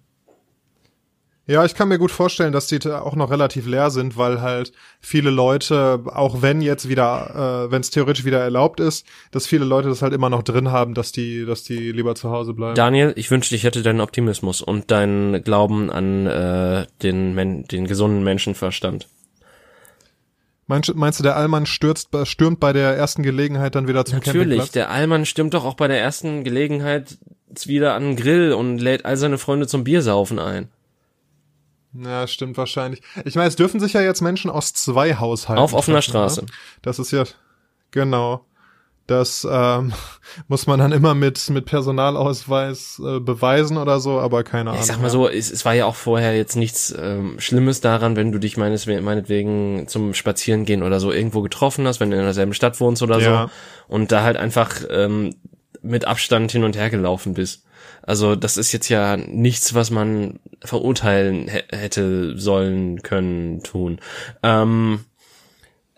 Ja, ich kann mir gut vorstellen, dass die auch noch relativ leer sind, weil halt viele Leute, auch wenn jetzt wieder, äh, wenn es theoretisch wieder erlaubt ist, dass viele Leute das halt immer noch drin haben, dass die, dass die lieber zu Hause bleiben. Daniel, ich wünschte, ich hätte deinen Optimismus und deinen Glauben an äh, den, Men den gesunden Menschenverstand. Meinst, meinst du, der Allmann stürzt, stürmt bei der ersten Gelegenheit dann wieder zum Natürlich, der Allmann stürmt doch auch bei der ersten Gelegenheit wieder an den Grill und lädt all seine Freunde zum Biersaufen ein. Ja, stimmt wahrscheinlich. Ich meine, es dürfen sich ja jetzt Menschen aus zwei Haushalten. Auf offener treffen, Straße. Ne? Das ist ja, genau. Das ähm, muss man dann immer mit, mit Personalausweis äh, beweisen oder so, aber keine Ahnung. Ich sag mal so, es, es war ja auch vorher jetzt nichts ähm, Schlimmes daran, wenn du dich meines, meinetwegen zum Spazierengehen oder so irgendwo getroffen hast, wenn du in derselben Stadt wohnst oder ja. so und da halt einfach ähm, mit Abstand hin und her gelaufen bist. Also das ist jetzt ja nichts, was man verurteilen hätte sollen können tun. Ähm,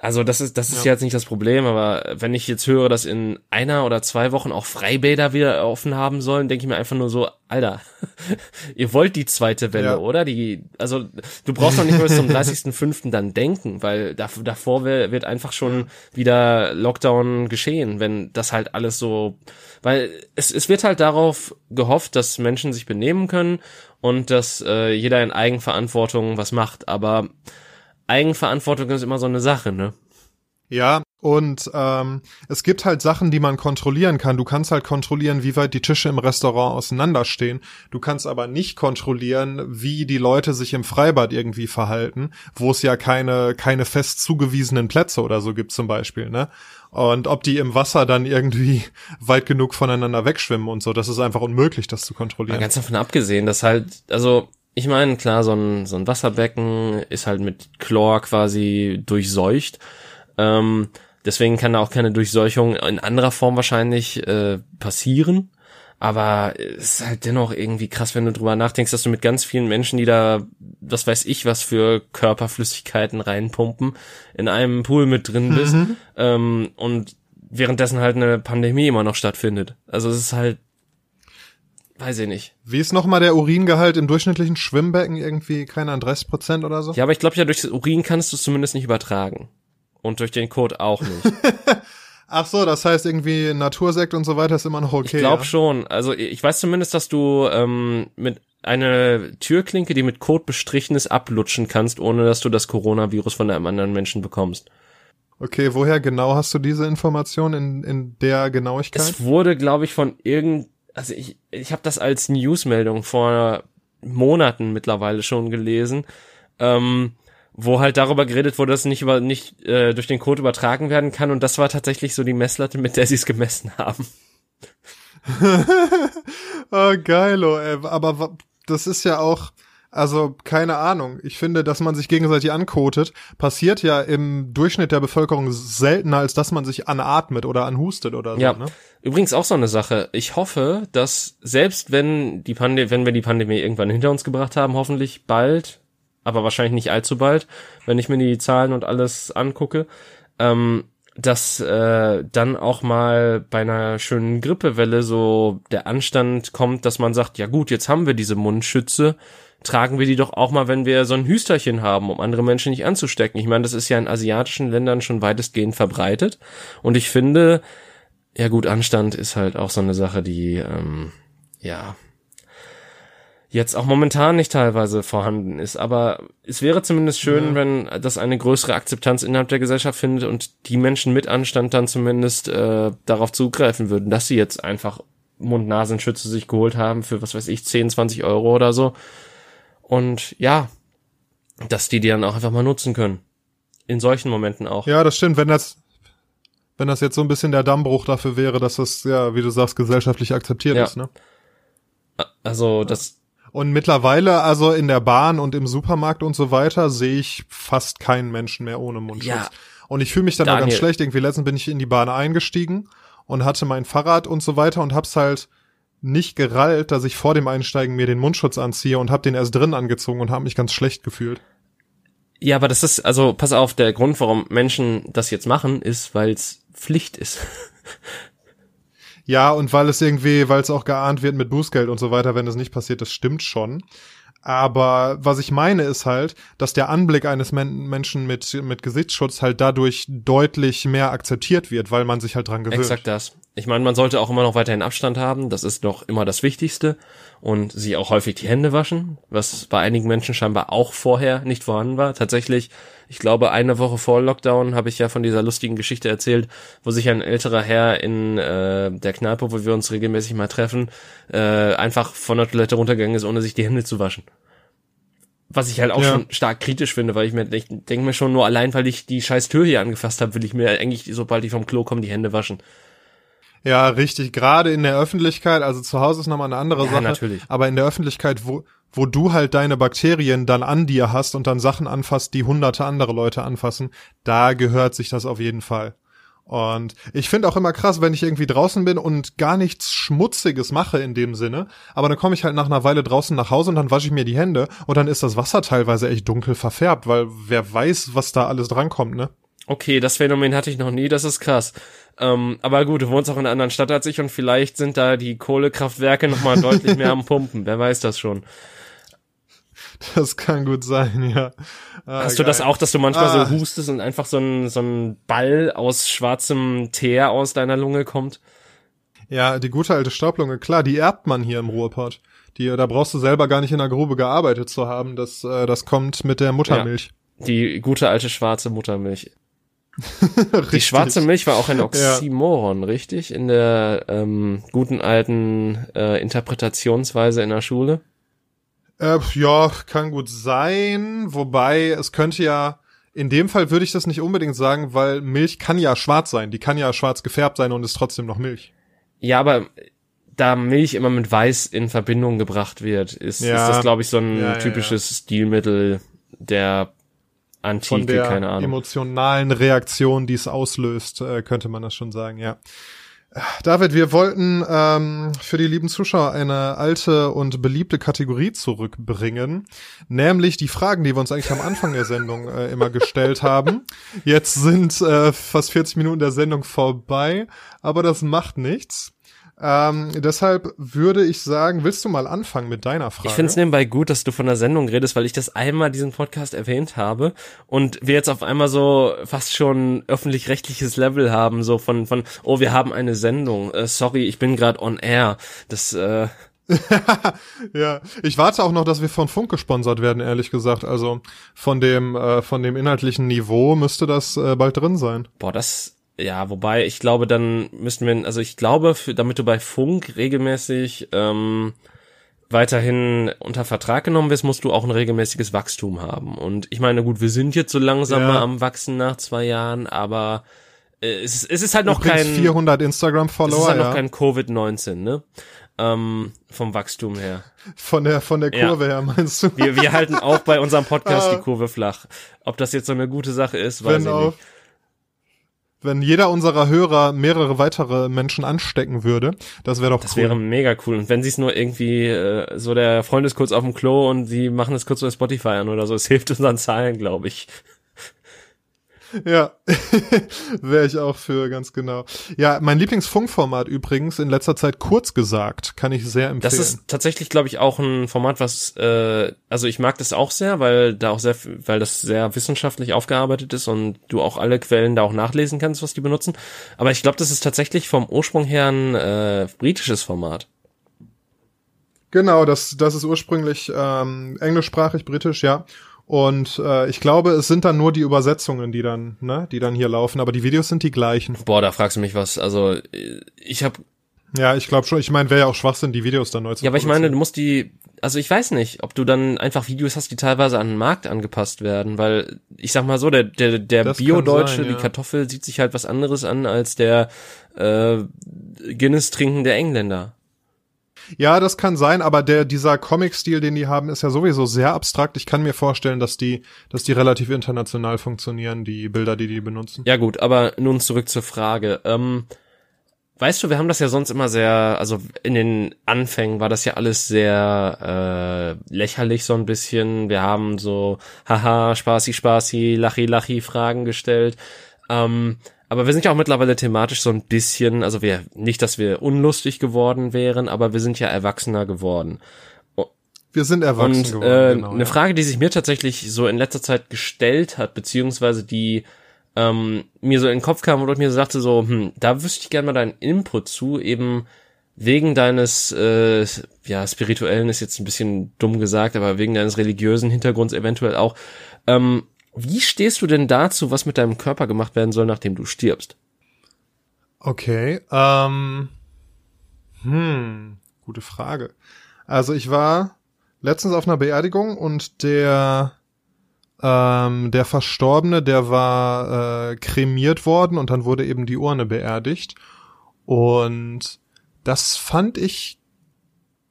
also das ist das ist ja. jetzt nicht das Problem, aber wenn ich jetzt höre, dass in einer oder zwei Wochen auch Freibäder wieder offen haben sollen, denke ich mir einfach nur so, Alter, ihr wollt die zweite Welle, ja. oder? Die, also du brauchst noch nicht bis zum 30.05. dann denken, weil davor wird einfach schon wieder Lockdown geschehen, wenn das halt alles so, weil es, es wird halt darauf gehofft, dass Menschen sich benehmen können und dass äh, jeder in Eigenverantwortung was macht, aber Eigenverantwortung ist immer so eine Sache, ne? Ja, und ähm, es gibt halt Sachen, die man kontrollieren kann. Du kannst halt kontrollieren, wie weit die Tische im Restaurant auseinanderstehen. Du kannst aber nicht kontrollieren, wie die Leute sich im Freibad irgendwie verhalten, wo es ja keine, keine fest zugewiesenen Plätze oder so gibt zum Beispiel, ne? Und ob die im Wasser dann irgendwie weit genug voneinander wegschwimmen und so, das ist einfach unmöglich, das zu kontrollieren. Mal ganz davon abgesehen, dass halt, also ich meine, klar, so ein, so ein Wasserbecken ist halt mit Chlor quasi durchseucht. Ähm, deswegen kann da auch keine Durchseuchung in anderer Form wahrscheinlich äh, passieren. Aber es ist halt dennoch irgendwie krass, wenn du drüber nachdenkst, dass du mit ganz vielen Menschen, die da, was weiß ich, was für Körperflüssigkeiten reinpumpen, in einem Pool mit drin bist mhm. ähm, und währenddessen halt eine Pandemie immer noch stattfindet. Also es ist halt Weiß ich nicht. Wie ist nochmal der Uringehalt im durchschnittlichen Schwimmbecken? Irgendwie, keine Ahnung, 30 Prozent oder so? Ja, aber ich glaube ja, durch das Urin kannst du es zumindest nicht übertragen. Und durch den Code auch nicht. Ach so, das heißt irgendwie Natursekt und so weiter ist immer noch okay. Ich glaube ja? schon. Also ich weiß zumindest, dass du ähm, mit einer Türklinke, die mit Code bestrichen ist, ablutschen kannst, ohne dass du das Coronavirus von einem anderen Menschen bekommst. Okay, woher genau hast du diese Information in, in der Genauigkeit? Es wurde, glaube ich, von irgend also ich, ich habe das als Newsmeldung vor Monaten mittlerweile schon gelesen, ähm, wo halt darüber geredet wurde, dass nicht über nicht äh, durch den Code übertragen werden kann und das war tatsächlich so die Messlatte, mit der sie es gemessen haben. oh, geil, oh, ey. aber das ist ja auch, also keine Ahnung. Ich finde, dass man sich gegenseitig ankotet, passiert ja im Durchschnitt der Bevölkerung seltener, als dass man sich anatmet oder anhustet oder so. Ja. Ne? Übrigens auch so eine Sache. Ich hoffe, dass selbst wenn die Pandemie, wenn wir die Pandemie irgendwann hinter uns gebracht haben, hoffentlich bald, aber wahrscheinlich nicht allzu bald, wenn ich mir die Zahlen und alles angucke, ähm, dass äh, dann auch mal bei einer schönen Grippewelle so der Anstand kommt, dass man sagt, ja gut, jetzt haben wir diese Mundschütze, tragen wir die doch auch mal, wenn wir so ein Hüsterchen haben, um andere Menschen nicht anzustecken. Ich meine, das ist ja in asiatischen Ländern schon weitestgehend verbreitet. Und ich finde, ja gut, Anstand ist halt auch so eine Sache, die, ähm, ja, jetzt auch momentan nicht teilweise vorhanden ist. Aber es wäre zumindest schön, ja. wenn das eine größere Akzeptanz innerhalb der Gesellschaft findet und die Menschen mit Anstand dann zumindest äh, darauf zugreifen würden, dass sie jetzt einfach Mund-Nasenschütze sich geholt haben für, was weiß ich, 10, 20 Euro oder so und ja, dass die die dann auch einfach mal nutzen können. In solchen Momenten auch. Ja, das stimmt. Wenn das, Wenn das jetzt so ein bisschen der Dammbruch dafür wäre, dass das, ja, wie du sagst, gesellschaftlich akzeptiert Ja. ist, ne? Also das, Und mittlerweile, also in der Bahn und im Supermarkt und so weiter, sehe ich fast keinen Menschen mehr ohne Mundschutz. Ja. Und ich fühle mich dann auch ganz Daniel. schlecht. Irgendwie letztens bin ich in die Bahn eingestiegen und hatte mein Fahrrad und so weiter und hab's halt nicht gerallt, dass ich vor dem Einsteigen mir den Mundschutz anziehe und hab den erst drin angezogen und habe mich ganz schlecht gefühlt. ja, aber das ist, also pass auf, der Grund, warum Menschen das jetzt machen, ist, weil es Pflicht ist. Ja, und weil es irgendwie, weil es auch geahnt wird mit Bußgeld und so weiter, wenn es nicht passiert, das stimmt schon. Aber was ich meine ist halt, dass der Anblick eines Men Menschen mit, mit Gesichtsschutz halt dadurch deutlich mehr akzeptiert wird, weil man sich halt dran gewöhnt. Exakt das. Ich meine, man sollte auch immer noch weiterhin Abstand haben, das ist doch immer das Wichtigste. Und sich auch häufig die Hände waschen, was bei einigen Menschen scheinbar auch vorher nicht vorhanden war. Tatsächlich, ich glaube, eine Woche vor Lockdown habe ich ja von dieser lustigen Geschichte erzählt, wo sich ein älterer Herr in äh, der Kneipe, wo wir uns regelmäßig mal treffen, äh, einfach von der Toilette runtergegangen ist, ohne sich die Hände zu waschen. Was ich halt auch Ja. schon stark kritisch finde, weil ich mir ich denke mir schon nur allein, weil ich die scheiß Tür hier angefasst habe, will ich mir eigentlich, sobald ich vom Klo komme, die Hände waschen. Ja, richtig. Gerade in der Öffentlichkeit, also zu Hause ist nochmal eine andere Ja, Sache. natürlich. Aber in der Öffentlichkeit, wo, wo du halt deine Bakterien dann an dir hast und dann Sachen anfasst, die hunderte andere Leute anfassen, da gehört sich das auf jeden Fall. Und ich finde auch immer krass, wenn ich irgendwie draußen bin und gar nichts Schmutziges mache in dem Sinne, aber dann komme ich halt nach einer Weile draußen nach Hause und dann wasche ich mir die Hände und dann ist das Wasser teilweise echt dunkel verfärbt, weil wer weiß, was da alles drankommt, ne? Okay, das Phänomen hatte ich noch nie, das ist krass. Ähm, aber gut, du wohnst auch in einer anderen Stadt als ich und vielleicht sind da die Kohlekraftwerke nochmal deutlich mehr am Pumpen. Wer weiß das schon. Das kann gut sein, ja. Ah, Hast du das geil. auch, dass du manchmal Ah. so hustest und einfach so ein, so ein Ball aus schwarzem Teer aus deiner Lunge kommt? Ja, die gute alte Staublunge, klar, die erbt man hier im Ruhrpott. Die, da brauchst du selber gar nicht in der Grube gearbeitet zu haben. Das, äh, das kommt mit der Muttermilch. Die gute alte schwarze Muttermilch. Die schwarze Milch war auch ein Oxymoron, richtig? In der ähm, guten alten äh, Interpretationsweise in der Schule. Äh, ja, kann gut sein. Wobei, es könnte ja, in dem Fall würde ich das nicht unbedingt sagen, weil Milch kann ja schwarz sein. Die kann ja schwarz gefärbt sein und ist trotzdem noch Milch. Ja, aber da Milch immer mit Weiß in Verbindung gebracht wird, ist, Ja. ist das, glaube ich, so ein Ja, ja, typisches Stilmittel der Antike, Von der keine Ahnung. emotionalen Reaktion, die es auslöst, äh, könnte man das schon sagen, ja. David, wir wollten ähm, für die lieben Zuschauer eine alte und beliebte Kategorie zurückbringen, nämlich die Fragen, die wir uns eigentlich am Anfang der Sendung äh, immer gestellt haben. Jetzt sind äh, fast 40 Minuten der Sendung vorbei, aber das macht nichts. Ähm, deshalb würde ich sagen, willst du mal anfangen mit deiner Frage? Ich finde es nebenbei gut, dass du von der Sendung redest, weil ich das einmal diesen Podcast erwähnt habe und wir jetzt auf einmal so fast schon öffentlich-rechtliches Level haben, so von, von, oh, wir haben eine Sendung, äh, sorry, ich bin gerade on air. Das, äh, Ja, ich warte auch noch, dass wir von Funk gesponsert werden, ehrlich gesagt. Also von dem äh, von dem inhaltlichen Niveau müsste das äh, bald drin sein. boah, das, ja, wobei, ich glaube, dann müssten wir, also ich glaube, für, damit du bei Funk regelmäßig, ähm, weiterhin unter Vertrag genommen wirst, musst du auch ein regelmäßiges Wachstum haben. Und ich meine, gut, wir sind jetzt so langsam Ja. mal am Wachsen nach zwei Jahren, aber äh, es, ist- es ist halt noch Übrigens kein 400 es Instagram-Follower, ist halt noch ja. kein Covid-19, ne? Ähm, vom Wachstum her. Von der von der Ja. Kurve her meinst du? Wir, wir halten auch bei unserem Podcast Ah. die Kurve flach. Ob das jetzt so eine gute Sache ist, weiß wenn ich auf, nicht. Wenn jeder unserer Hörer mehrere weitere Menschen anstecken würde, das wäre doch Das cool. wäre mega cool. Und wenn sie es nur irgendwie, äh, so der Freund ist kurz auf dem Klo und sie machen es kurz bei Spotify an oder so, es hilft unseren Zahlen, glaube ich. Ja, wäre ich auch für, ganz genau. Ja, mein Lieblingsfunkformat übrigens in letzter Zeit kurz gesagt, kann ich sehr empfehlen. Das ist tatsächlich, glaube ich, auch ein Format, was, äh, also ich mag das auch sehr, weil da auch sehr, weil das sehr wissenschaftlich aufgearbeitet ist und du auch alle Quellen da auch nachlesen kannst, was die benutzen. Aber ich glaube, das ist tatsächlich vom Ursprung her ein äh, britisches Format. Genau, das, das ist ursprünglich ähm, englischsprachig, britisch, ja. Und äh, ich glaube, es sind dann nur die Übersetzungen, die dann, ne, die dann hier laufen, aber die Videos sind die gleichen. Boah, da fragst du mich was. Also äh, ich habe Ja, ich glaube schon. Ich meine, wäre ja auch Schwachsinn, die Videos dann neu zu Ja, aber ich meine, du musst die, also ich weiß nicht, ob du dann einfach Videos hast, die teilweise an den Markt angepasst werden, weil ich sag mal so, der der der Bio-Deutsche, ja. die Kartoffel sieht sich halt was anderes an als der äh, Guinness trinkende Engländer. Ja, das kann sein, aber der dieser Comic-Stil, den die haben, ist ja sowieso sehr abstrakt. Ich kann mir vorstellen, dass die, dass die relativ international funktionieren, die Bilder, die die benutzen. Ja gut, aber nun zurück zur Frage. Ähm, weißt du, wir haben das ja sonst immer sehr, also in den Anfängen war das ja alles sehr äh, lächerlich so ein bisschen. Wir haben so, haha, spaßi, spaßi, lachi, lachi Fragen gestellt. Ähm, aber wir sind ja auch mittlerweile thematisch so ein bisschen, also wir, nicht, dass wir unlustig geworden wären, aber wir sind ja erwachsener geworden. Wir sind erwachsen und, geworden. Äh, genau, eine ja. Frage, die sich mir tatsächlich so in letzter Zeit gestellt hat, beziehungsweise die ähm, mir so in den Kopf kam und mir so sagte so, hm, da wüsste ich gerne mal deinen Input zu, eben wegen deines, äh, ja, spirituellen ist jetzt ein bisschen dumm gesagt, aber wegen deines religiösen Hintergrunds eventuell auch. Ähm, wie stehst du denn dazu, was mit deinem Körper gemacht werden soll, nachdem du stirbst? Okay, ähm, hm, gute Frage. Also ich war letztens auf einer Beerdigung und der ähm, der Verstorbene, der war äh, kremiert worden und dann wurde eben die Urne beerdigt und das fand ich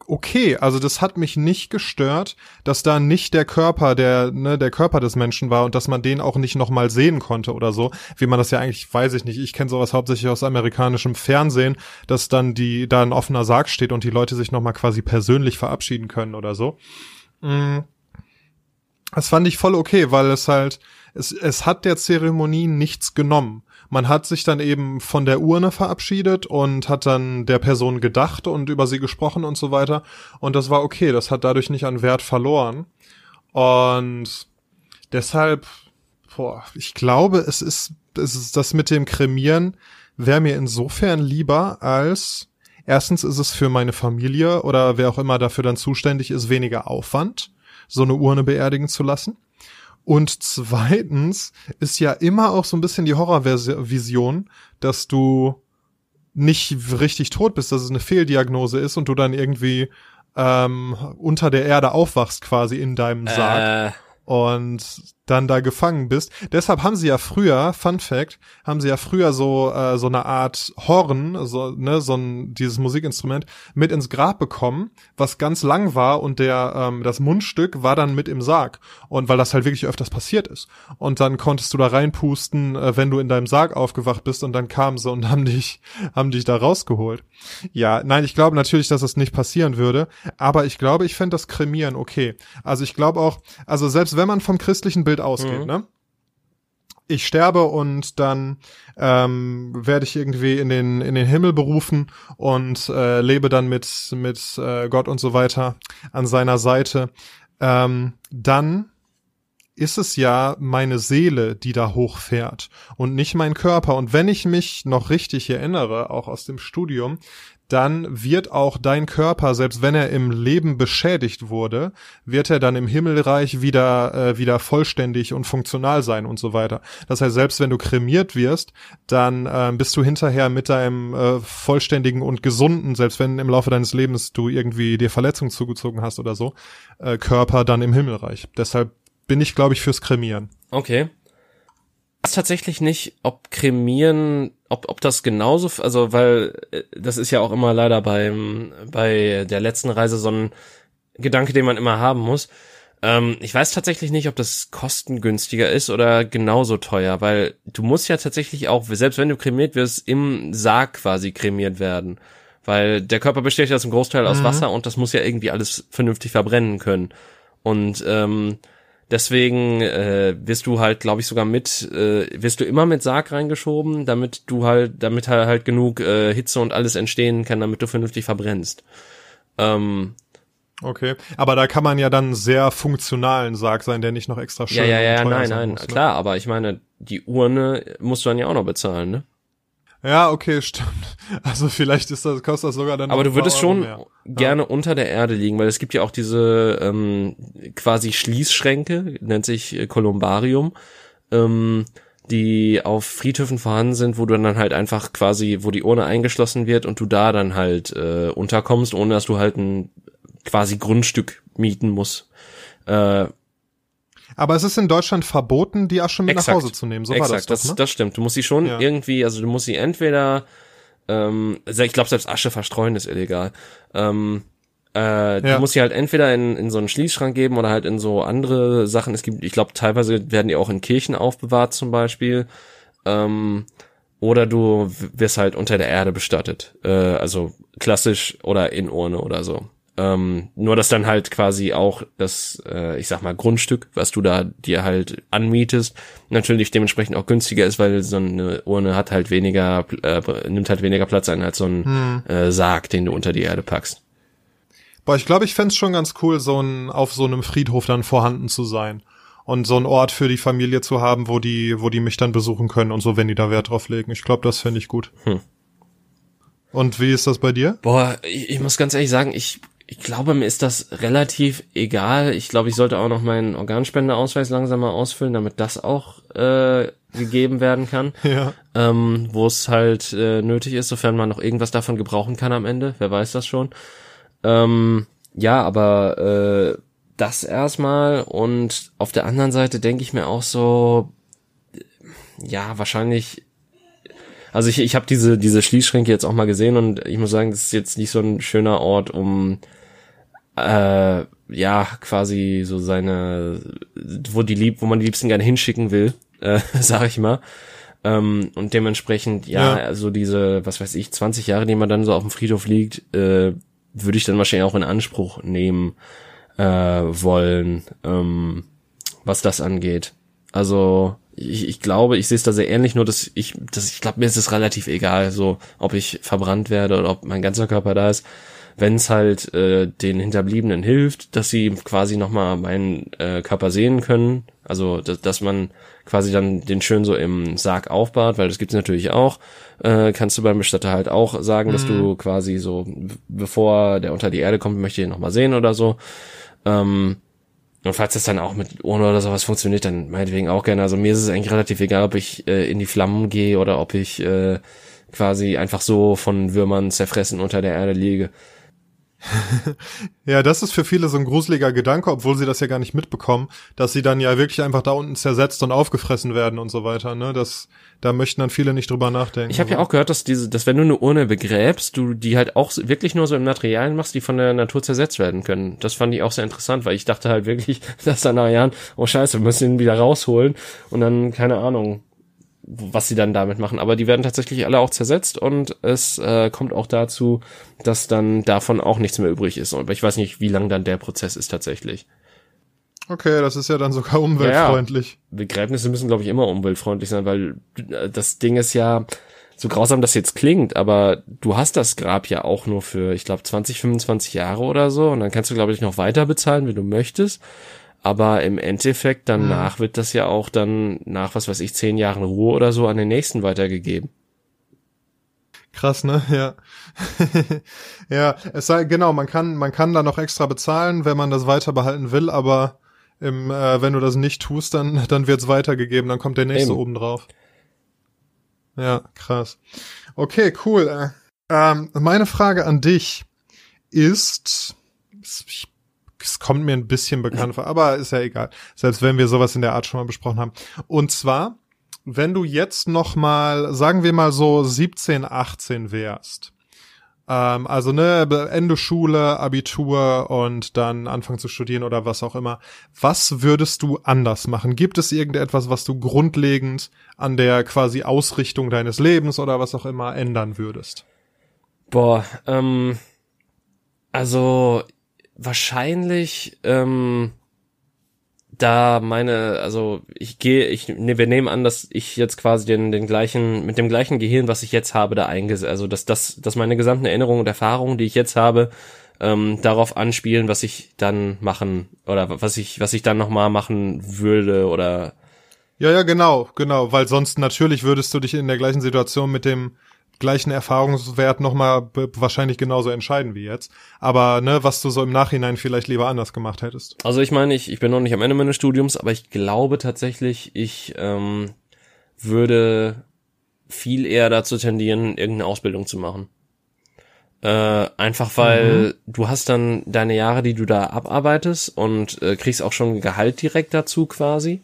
okay. Also das hat mich nicht gestört, dass da nicht der Körper, der, ne, der Körper des Menschen war und dass man den auch nicht nochmal sehen konnte oder so. Wie man das ja eigentlich, weiß ich nicht. Ich kenne sowas hauptsächlich aus amerikanischem Fernsehen, dass dann die, da ein offener Sarg steht und die Leute sich nochmal quasi persönlich verabschieden können oder so. Mm. Das fand ich voll okay, weil es halt, es, es hat der Zeremonie nichts genommen. Man hat sich dann eben von der Urne verabschiedet und hat dann der Person gedacht und über sie gesprochen und so weiter. Und das war okay, das hat dadurch nicht an Wert verloren. Und deshalb, boah, ich glaube, es ist, es ist das mit dem Kremieren wäre mir insofern lieber als erstens ist es für meine Familie oder wer auch immer dafür dann zuständig ist, weniger Aufwand, so eine Urne beerdigen zu lassen. Und zweitens ist ja immer auch so ein bisschen die Horrorvision, dass du nicht richtig tot bist, dass es eine Fehldiagnose ist und du dann irgendwie ähm, unter der Erde aufwachst quasi in deinem Sarg. Äh. Und dann da gefangen bist. Deshalb haben sie ja früher, Fun Fact, haben sie ja früher so äh, so eine Art Horn, so ne, so ein dieses Musikinstrument mit ins Grab bekommen, was ganz lang war und der ähm, das Mundstück war dann mit im Sarg und weil das halt wirklich öfters passiert ist und dann konntest du da reinpusten, äh, wenn du in deinem Sarg aufgewacht bist und dann kamen sie und haben dich haben dich da rausgeholt. Ja, nein, ich glaube natürlich, dass das nicht passieren würde, aber ich glaube, ich fände das Kremieren okay. Also ich glaube auch, also selbst wenn man vom christlichen Bild Bild ausgeht, mhm. ne? Ich sterbe und dann ähm, werde ich irgendwie in den in den Himmel berufen und äh, lebe dann mit mit äh, Gott und so weiter an seiner Seite. Ähm, dann ist es ja meine Seele, die da hochfährt und nicht mein Körper. Und wenn ich mich noch richtig erinnere, auch aus dem Studium, dann wird auch dein Körper, selbst wenn er im Leben beschädigt wurde, wird er dann im Himmelreich wieder, äh, wieder vollständig und funktional sein und so weiter. Das heißt, selbst wenn du kremiert wirst, dann äh, bist du hinterher mit deinem äh, vollständigen und gesunden, selbst wenn im Laufe deines Lebens du irgendwie dir Verletzungen zugezogen hast oder so, äh, Körper dann im Himmelreich. Deshalb bin ich, glaube ich, fürs Kremieren. Okay weiß tatsächlich nicht, ob Kremieren, ob, ob das genauso, also weil äh, das ist ja auch immer leider beim bei der letzten Reise so ein Gedanke, den man immer haben muss. Ähm, ich weiß tatsächlich nicht, ob das kostengünstiger ist oder genauso teuer, weil du musst ja tatsächlich auch, selbst wenn du kremiert wirst, im Sarg quasi kremiert werden. Weil der Körper besteht ja zum Großteil aus mhm. Wasser und das muss ja irgendwie alles vernünftig verbrennen können. Und ähm, Deswegen äh, wirst du halt, glaube ich, sogar mit, äh, wirst du immer mit Sarg reingeschoben, damit du halt, damit halt, halt genug äh, Hitze und alles entstehen kann, damit du vernünftig verbrennst. Ähm, okay, aber da kann man ja dann sehr funktionalen Sarg sein, der nicht noch extra schön Ja, ja, ja, nein, nein, muss, ne? klar, aber ich meine, die Urne musst du dann ja auch noch bezahlen, ne? Ja, okay, stimmt. Also vielleicht ist das, kostet das sogar dann. Aber du würdest schon mehr. gerne ja. unter der Erde liegen, weil es gibt ja auch diese ähm, quasi Schließschränke, nennt sich äh, Kolumbarium, ähm, die auf Friedhöfen vorhanden sind, wo du dann halt einfach quasi, wo die Urne eingeschlossen wird und du da dann halt äh, unterkommst, ohne dass du halt ein quasi Grundstück mieten muss. Äh, aber es ist in Deutschland verboten, die Asche mit Exakt. nach Hause zu nehmen. So Exakt, war das, doch, das, ne? das stimmt. Du musst sie schon Ja. irgendwie, also du musst sie entweder, ähm, ich glaube selbst Asche verstreuen ist illegal. Ähm, äh, Ja. Du musst sie halt entweder in, in so einen Schließschrank geben oder halt in so andere Sachen. Es gibt, ich glaube, teilweise werden die auch in Kirchen aufbewahrt zum Beispiel. Ähm, oder du wirst halt unter der Erde bestattet. Äh, also klassisch oder in Urne oder so. Ähm, nur dass dann halt quasi auch das, äh, ich sag mal, Grundstück, was du da dir halt anmietest, natürlich dementsprechend auch günstiger ist, weil so eine Urne hat halt weniger, äh, nimmt halt weniger Platz ein als so ein äh, Sarg, den du unter die Erde packst. Boah, ich glaube, ich fänd's schon ganz cool, so ein, auf so einem Friedhof dann vorhanden zu sein. Und so ein Ort für die Familie zu haben, wo die, wo die mich dann besuchen können und so, wenn die da Wert drauf legen. Ich glaube, das fände ich gut. Hm. Und wie ist das bei dir? Boah, ich, ich muss ganz ehrlich sagen, ich, ich glaube, mir ist das relativ egal. Ich glaube, ich sollte auch noch meinen Organspendeausweis langsam mal ausfüllen, damit das auch äh, gegeben werden kann. Ja. ähm, wo es halt äh, nötig ist, sofern man noch irgendwas davon gebrauchen kann am Ende. Wer weiß das schon. Ähm, ja, aber äh, das erstmal und auf der anderen Seite denke ich mir auch so, ja, wahrscheinlich. Also ich, ich habe diese diese Schließschränke jetzt auch mal gesehen und ich muss sagen, das ist jetzt nicht so ein schöner Ort, um äh, ja quasi so seine, wo die lieb, wo man die Liebsten gerne hinschicken will, äh, sag ich mal. Ähm, und dementsprechend, ja, Ja. also diese, was weiß ich, 20 Jahre, die man dann so auf dem Friedhof liegt, äh, würde ich dann wahrscheinlich auch in Anspruch nehmen äh, wollen, ähm, was das angeht. Also ich, ich glaube, ich sehe es da sehr ähnlich, nur dass ich, dass ich glaube, mir ist es relativ egal, so ob ich verbrannt werde oder ob mein ganzer Körper da ist. Wenn es halt äh, den Hinterbliebenen hilft, dass sie quasi nochmal meinen äh, Körper sehen können, also dass, dass man quasi dann den schön so im Sarg aufbahrt, weil das gibt's natürlich auch, äh, kannst du beim Bestatter halt auch sagen, dass du quasi so, bevor der unter die Erde kommt, möchte ich ihn nochmal sehen oder so. Ähm, und falls das dann auch mit Urne oder sowas funktioniert, dann meinetwegen auch gerne. Also mir ist es eigentlich relativ egal, ob ich äh, in die Flammen gehe oder ob ich äh, quasi einfach so von Würmern zerfressen unter der Erde liege. Ja, das ist für viele so ein gruseliger Gedanke, obwohl sie das ja gar nicht mitbekommen, dass sie dann ja wirklich einfach da unten zersetzt und aufgefressen werden und so weiter, ne? Das, da möchten dann viele nicht drüber nachdenken. Ich habe ja auch gehört, dass diese, dass wenn du eine Urne begräbst, du die halt auch wirklich nur so in Materialien machst, die von der Natur zersetzt werden können. Das fand ich auch sehr interessant, weil ich dachte halt wirklich, dass dann nach Jahren, oh scheiße, wir müssen ihn wieder rausholen und dann, keine Ahnung, was sie dann damit machen. Aber die werden tatsächlich alle auch zersetzt und es äh, kommt auch dazu, dass dann davon auch nichts mehr übrig ist. Aber ich weiß nicht, wie lang dann der Prozess ist tatsächlich. Okay, das ist ja dann sogar umweltfreundlich. Begräbnisse müssen, glaube ich, immer umweltfreundlich sein, weil äh, das Ding ist ja, so grausam das jetzt klingt, aber du hast das Grab ja auch nur für, ich glaube, 20, 25 Jahre oder so und dann kannst du, glaube ich, noch weiter bezahlen, wenn du möchtest. Aber im Endeffekt danach wird das ja auch dann nach, was weiß ich, zehn Jahren Ruhe oder so an den nächsten weitergegeben. Krass, ne? Ja. ja, es sei, genau, man kann, man kann da noch extra bezahlen, wenn man das weiter behalten will, aber im, äh, wenn du das nicht tust, dann, dann wird's weitergegeben, dann kommt der nächste Eben. oben drauf. Ja, krass. Okay, cool. Äh, Ähm, meine Frage an dich ist, ich, es kommt mir ein bisschen bekannt vor, aber ist ja egal. Selbst wenn wir sowas in der Art schon mal besprochen haben. Und zwar, wenn du jetzt noch mal, sagen wir mal so 17, 18 wärst, ähm, also ne, Ende Schule, Abitur und dann anfangen zu studieren oder was auch immer. Was würdest du anders machen? Gibt es irgendetwas, was du grundlegend an der quasi Ausrichtung deines Lebens oder was auch immer ändern würdest? Boah, ähm, also wahrscheinlich, ähm, da meine, also ich gehe, ich, ne, wir nehmen an, dass ich jetzt quasi den, den gleichen, mit dem gleichen Gehirn, was ich jetzt habe, da eingesetzt, also dass, dass, dass meine gesamten Erinnerungen und Erfahrungen, die ich jetzt habe, ähm, darauf anspielen, was ich dann machen oder was ich, was ich dann nochmal machen würde oder Ja, ja, genau, genau, weil sonst natürlich würdest du dich in der gleichen Situation mit dem gleichen Erfahrungswert nochmal wahrscheinlich genauso entscheiden wie jetzt. Aber ne, was du so im Nachhinein vielleicht lieber anders gemacht hättest. Also ich meine, ich, ich bin noch nicht am Ende meines Studiums, aber ich glaube tatsächlich, ich ähm, würde viel eher dazu tendieren, irgendeine Ausbildung zu machen. Äh, einfach weil mhm. du hast dann deine Jahre, die du da abarbeitest und äh, kriegst auch schon Gehalt direkt dazu quasi.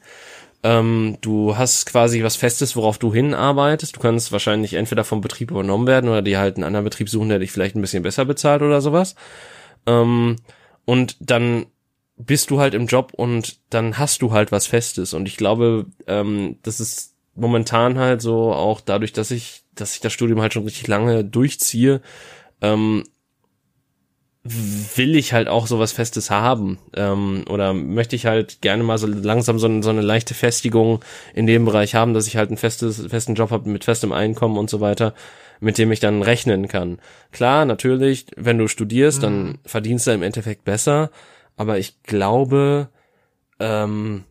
Ähm, du hast quasi was Festes, worauf du hinarbeitest. Du kannst wahrscheinlich entweder vom Betrieb übernommen werden oder dir halt einen anderen Betrieb suchen, der dich vielleicht ein bisschen besser bezahlt oder sowas. Ähm, und dann bist du halt im Job und dann hast du halt was Festes. Und ich glaube, ähm, das ist momentan halt so auch dadurch, dass ich, dass ich das Studium halt schon richtig lange durchziehe, ähm, will ich halt auch sowas Festes haben ähm, oder möchte ich halt gerne mal so langsam so, so eine leichte Festigung in dem Bereich haben, dass ich halt einen festes, festen Job habe mit festem Einkommen und so weiter, mit dem ich dann rechnen kann. Klar, natürlich, wenn du studierst, mhm. dann verdienst du im Endeffekt besser, aber ich glaube, ähm,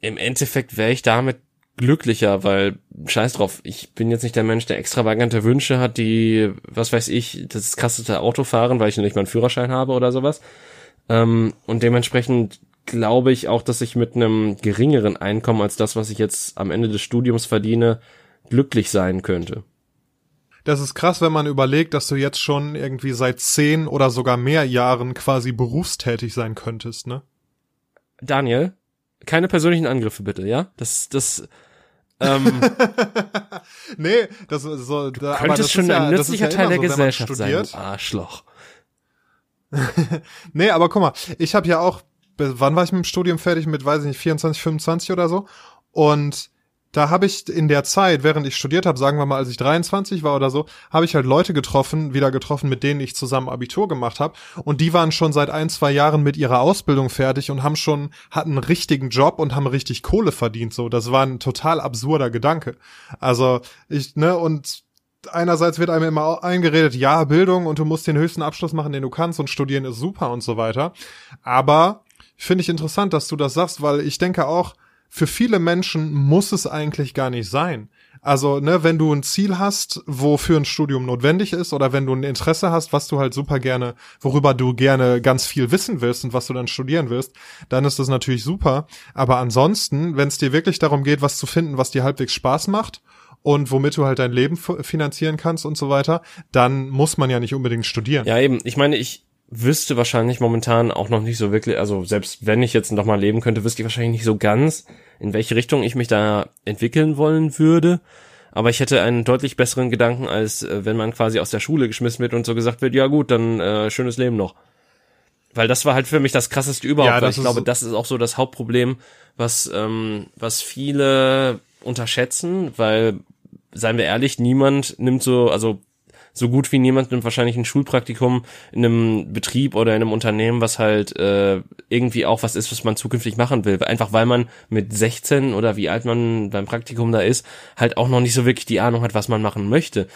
im Endeffekt wäre ich damit glücklicher, weil scheiß drauf, ich bin jetzt nicht der Mensch, der extravagante Wünsche hat, die, was weiß ich, das krasseste Auto fahren, weil ich nicht meinen Führerschein habe oder sowas. Ähm, und dementsprechend glaube ich auch, dass ich mit einem geringeren Einkommen als das, was ich jetzt am Ende des Studiums verdiene, glücklich sein könnte. Das ist krass, wenn man überlegt, dass du jetzt schon irgendwie seit zehn oder sogar mehr Jahren quasi berufstätig sein könntest, ne? Daniel, keine persönlichen Angriffe bitte, ja? Das, das, ähm, nee, das ist so. Du da, könntest schon ja, ein nützlicher ja Teil der so, Gesellschaft sein, Arschloch. nee, aber guck mal, ich habe ja auch, wann war ich mit dem Studium fertig? Mit, weiß ich nicht, 24, 25 oder so. Und da habe ich in der Zeit, während ich studiert habe, sagen wir mal, als ich 23 war oder so, habe ich halt Leute getroffen, wieder getroffen, mit denen ich zusammen Abitur gemacht habe. Und die waren schon seit ein, zwei Jahren mit ihrer Ausbildung fertig und haben schon, hatten einen richtigen Job und haben richtig Kohle verdient. So, das war ein total absurder Gedanke. Also ich, ne, und einerseits wird einem immer eingeredet, ja, Bildung und du musst den höchsten Abschluss machen, den du kannst und studieren ist super und so weiter. Aber finde ich interessant, dass du das sagst, weil ich denke auch, für viele Menschen muss es eigentlich gar nicht sein. Also, ne, wenn du ein Ziel hast, wofür ein Studium notwendig ist, oder wenn du ein Interesse hast, was du halt super gerne, worüber du gerne ganz viel wissen willst und was du dann studieren willst, dann ist das natürlich super. Aber ansonsten, wenn es dir wirklich darum geht, was zu finden, was dir halbwegs Spaß macht und womit du halt dein Leben finanzieren kannst und so weiter, dann muss man ja nicht unbedingt studieren. Ja, eben. Ich meine, ich, wüsste wahrscheinlich momentan auch noch nicht so wirklich, also selbst wenn ich jetzt noch mal leben könnte, wüsste ich wahrscheinlich nicht so ganz, in welche Richtung ich mich da entwickeln wollen würde. Aber ich hätte einen deutlich besseren Gedanken, als äh, wenn man quasi aus der Schule geschmissen wird und so gesagt wird, ja gut, dann äh, schönes Leben noch. Weil das war halt für mich das krasseste überhaupt, ja, weil ich glaube, das ist auch so das Hauptproblem, was, ähm, was viele unterschätzen, weil, seien wir ehrlich, niemand nimmt so, also so gut wie niemand nimmt wahrscheinlich ein Schulpraktikum in einem Betrieb oder in einem Unternehmen, was halt äh, irgendwie auch was ist, was man zukünftig machen will. Einfach weil man mit 16 oder wie alt man beim Praktikum da ist, halt auch noch nicht so wirklich die Ahnung hat, was man machen möchte.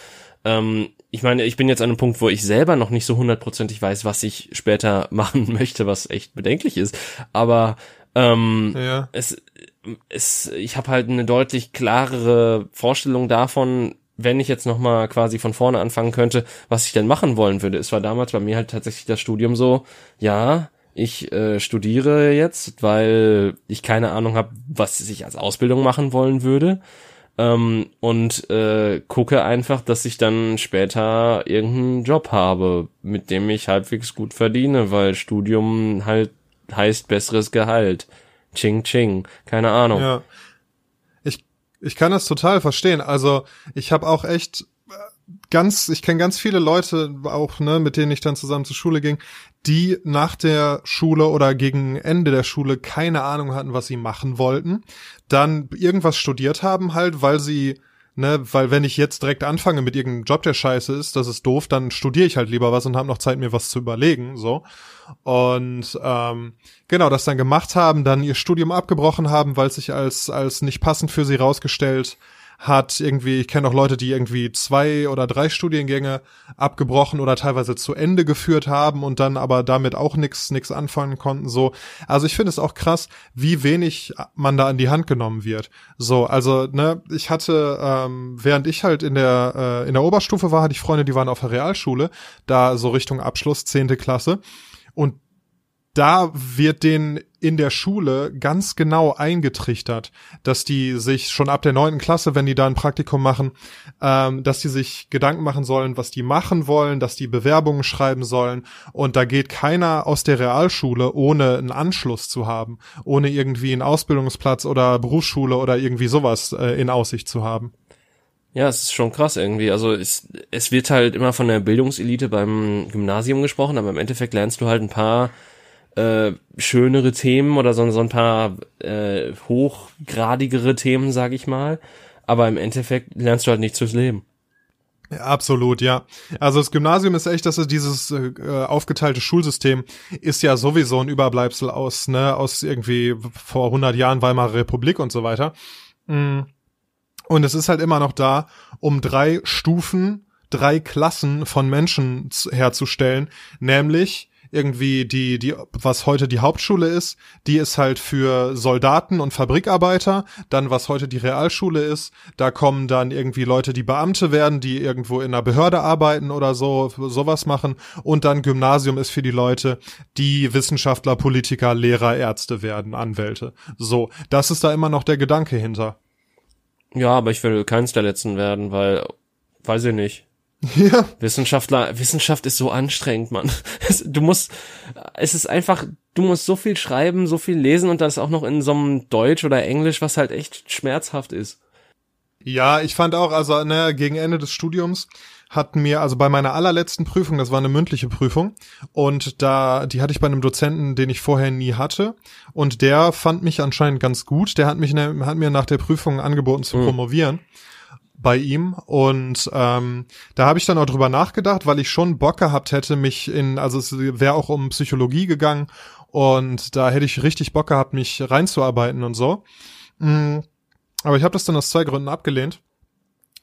Ähm, ich meine, ich bin jetzt an einem Punkt, wo ich selber noch nicht so hundertprozentig weiß, was ich später machen möchte, was echt bedenklich ist. Aber ähm, ja. es, es, ich habe halt eine deutlich klarere Vorstellung davon, wenn ich jetzt nochmal quasi von vorne anfangen könnte, was ich denn machen wollen würde. Es war damals bei mir halt tatsächlich das Studium so, ja, ich äh, studiere jetzt, weil ich keine Ahnung habe, was ich als Ausbildung machen wollen würde. Ähm, und äh, gucke einfach, dass ich dann später irgendeinen Job habe, mit dem ich halbwegs gut verdiene, weil Studium halt heißt besseres Gehalt. Ching ching, keine Ahnung. Ja. Ich kann das total verstehen. Also ich habe auch echt äh, ganz, ich kenne ganz viele Leute auch, ne, mit denen ich dann zusammen zur Schule ging, die nach der Schule oder gegen Ende der Schule keine Ahnung hatten, was sie machen wollten, dann irgendwas studiert haben halt, weil sie ne, weil wenn ich jetzt direkt anfange mit irgendeinem Job, der scheiße ist, das ist doof, dann studiere ich halt lieber was und habe noch Zeit, mir was zu überlegen, so. Und ähm, genau, das dann gemacht haben, dann ihr Studium abgebrochen haben, weil es sich als, als nicht passend für sie rausgestellt hat irgendwie, ich kenne auch Leute, die irgendwie zwei oder drei Studiengänge abgebrochen oder teilweise zu Ende geführt haben und dann aber damit auch nichts nix anfangen konnten. So, also ich finde es auch krass, wie wenig man da an die Hand genommen wird. So, also ne, ich hatte, ähm, während ich halt in der äh, in der Oberstufe war, hatte ich Freunde, die waren auf der Realschule, da so Richtung Abschluss zehnte Klasse und da wird denen in der Schule ganz genau eingetrichtert, dass die sich schon ab der neunten Klasse, wenn die da ein Praktikum machen, ähm, dass die sich Gedanken machen sollen, was die machen wollen, dass die Bewerbungen schreiben sollen. Und da geht keiner aus der Realschule, ohne einen Anschluss zu haben, ohne irgendwie einen Ausbildungsplatz oder Berufsschule oder irgendwie sowas äh, in Aussicht zu haben. Ja, es ist schon krass irgendwie. Also es, es wird halt immer von der Bildungselite beim Gymnasium gesprochen, aber im Endeffekt lernst du halt ein paar äh, schönere Themen oder so, so ein paar äh, hochgradigere Themen, sag ich mal. Aber im Endeffekt lernst du halt nichts fürs Leben. Absolut, ja. Also das Gymnasium ist echt, dass es dieses äh, aufgeteilte Schulsystem ist ja sowieso ein Überbleibsel aus, ne, aus irgendwie vor 100 Jahren Weimarer Republik und so weiter. Mm. Und es ist halt immer noch da, um drei Stufen, drei Klassen von Menschen herzustellen, nämlich irgendwie die, die, was heute die Hauptschule ist, die ist halt für Soldaten und Fabrikarbeiter. Dann, was heute die Realschule ist, da kommen dann irgendwie Leute, die Beamte werden, die irgendwo in einer Behörde arbeiten oder so, sowas machen. Und dann Gymnasium ist für die Leute, die Wissenschaftler, Politiker, Lehrer, Ärzte werden, Anwälte. So, das ist da immer noch der Gedanke hinter. Ja, aber ich will keins der letzten werden, weil, weiß ich nicht. Ja. Wissenschaftler, Wissenschaft ist so anstrengend, Mann. Du musst, es ist einfach, du musst so viel schreiben, so viel lesen und das auch noch in so einem Deutsch oder Englisch, was halt echt schmerzhaft ist. Ja, ich fand auch, also ne, gegen Ende des Studiums hat mir, also bei meiner allerletzten Prüfung, das war eine mündliche Prüfung, und da, die hatte ich bei einem Dozenten, den ich vorher nie hatte, und der fand mich anscheinend ganz gut. Der hat mich, ne, hat mir nach der Prüfung angeboten zu mhm. promovieren bei ihm und ähm, da habe ich dann auch drüber nachgedacht, weil ich schon Bock gehabt hätte, mich in, also es wäre auch um Psychologie gegangen und da hätte ich richtig Bock gehabt, mich reinzuarbeiten und so. Mm, aber ich habe das dann aus zwei Gründen abgelehnt.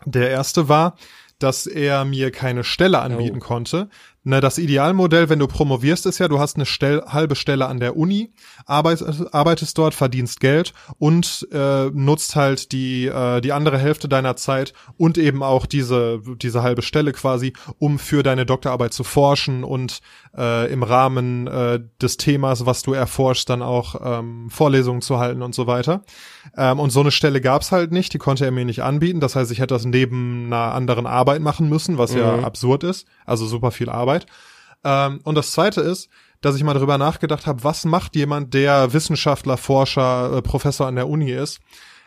Der erste war, dass er mir keine Stelle anbieten oh. konnte. Na, das Idealmodell, wenn du promovierst, ist ja, du hast eine Stell halbe Stelle an der Uni, arbeitest, arbeitest dort, verdienst Geld und äh, nutzt halt die äh, die andere Hälfte deiner Zeit und eben auch diese diese halbe Stelle quasi, um für deine Doktorarbeit zu forschen und äh, im Rahmen äh, des Themas, was du erforschst, dann auch ähm, Vorlesungen zu halten und so weiter. Ähm, und so eine Stelle gab's halt nicht, die konnte er mir nicht anbieten. Das heißt, ich hätte das neben einer anderen Arbeit machen müssen, was mhm. ja absurd ist. Also super viel Arbeit. Arbeit. Ähm, und das Zweite ist, dass ich mal darüber nachgedacht habe, was macht jemand, der Wissenschaftler, Forscher, äh, Professor an der Uni ist.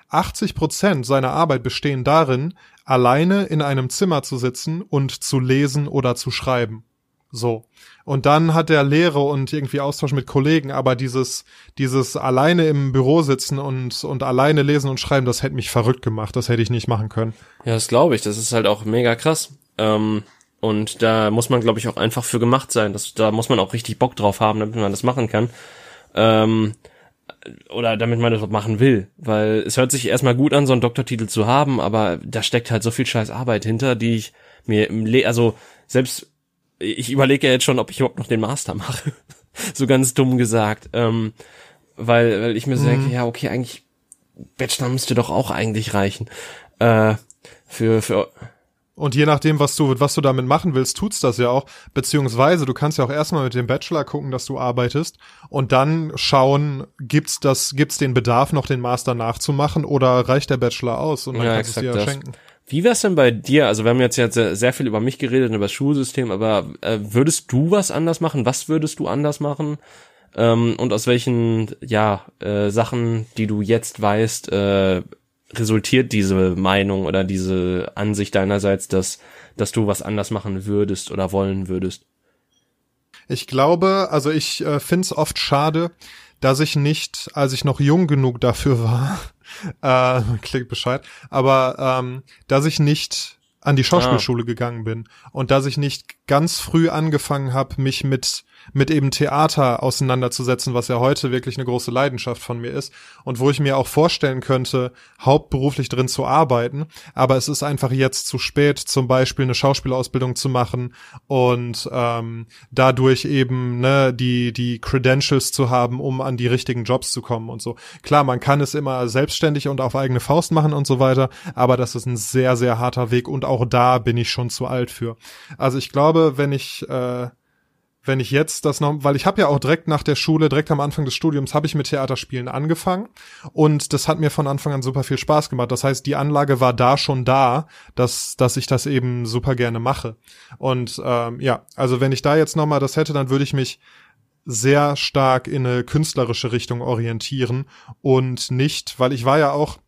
80 Prozent seiner Arbeit bestehen darin, alleine in einem Zimmer zu sitzen und zu lesen oder zu schreiben. So. Und dann hat er Lehre und irgendwie Austausch mit Kollegen, aber dieses, dieses alleine im Büro sitzen und, und alleine lesen und schreiben, das hätte mich verrückt gemacht. Das hätte ich nicht machen können. Ja, das glaube ich. Das ist halt auch mega krass. Ähm, und da muss man, glaube ich, auch einfach für gemacht sein. Das, da muss man auch richtig Bock drauf haben, damit man das machen kann. Ähm, oder damit man das machen will. Weil es hört sich erstmal gut an, so einen Doktortitel zu haben, aber da steckt halt so viel scheiß Arbeit hinter, die ich mir im Le also selbst ich überlege ja jetzt schon, ob ich überhaupt noch den Master mache. so ganz dumm gesagt. Ähm, weil, weil ich mir so mhm. denke, ja, okay, eigentlich Bachelor müsste doch auch eigentlich reichen. Äh, für, für und je nachdem, was du, was du damit machen willst, tut's das ja auch. Beziehungsweise du kannst ja auch erstmal mit dem Bachelor gucken, dass du arbeitest und dann schauen, gibt's das, gibt's den Bedarf, noch den Master nachzumachen oder reicht der Bachelor aus und dann ja, kannst du es dir ja schenken. Wie wär's denn bei dir? Also wir haben jetzt, jetzt sehr viel über mich geredet und über das Schulsystem, aber äh, würdest du was anders machen? Was würdest du anders machen? Ähm, und aus welchen ja äh, Sachen, die du jetzt weißt, äh, resultiert diese Meinung oder diese Ansicht deinerseits, dass, dass du was anders machen würdest oder wollen würdest? Ich glaube, also ich äh, finde es oft schade, dass ich nicht, als ich noch jung genug dafür war, äh, klingt Bescheid, aber ähm, dass ich nicht an die Schauspielschule ah. gegangen bin und dass ich nicht ganz früh angefangen habe, mich mit mit eben Theater auseinanderzusetzen, was ja heute wirklich eine große Leidenschaft von mir ist und wo ich mir auch vorstellen könnte, hauptberuflich drin zu arbeiten. Aber es ist einfach jetzt zu spät, zum Beispiel eine Schauspielausbildung zu machen und ähm, dadurch eben ne, die die Credentials zu haben, um an die richtigen Jobs zu kommen und so. Klar, man kann es immer selbstständig und auf eigene Faust machen und so weiter, aber das ist ein sehr sehr harter Weg und auch da bin ich schon zu alt für. Also ich glaube, wenn ich äh, wenn ich jetzt das noch, weil ich habe ja auch direkt nach der Schule, direkt am Anfang des Studiums, habe ich mit Theaterspielen angefangen und das hat mir von Anfang an super viel Spaß gemacht. Das heißt, die Anlage war da schon da, dass dass ich das eben super gerne mache. Und ähm, ja, also wenn ich da jetzt noch mal das hätte, dann würde ich mich sehr stark in eine künstlerische Richtung orientieren und nicht, weil ich war ja auch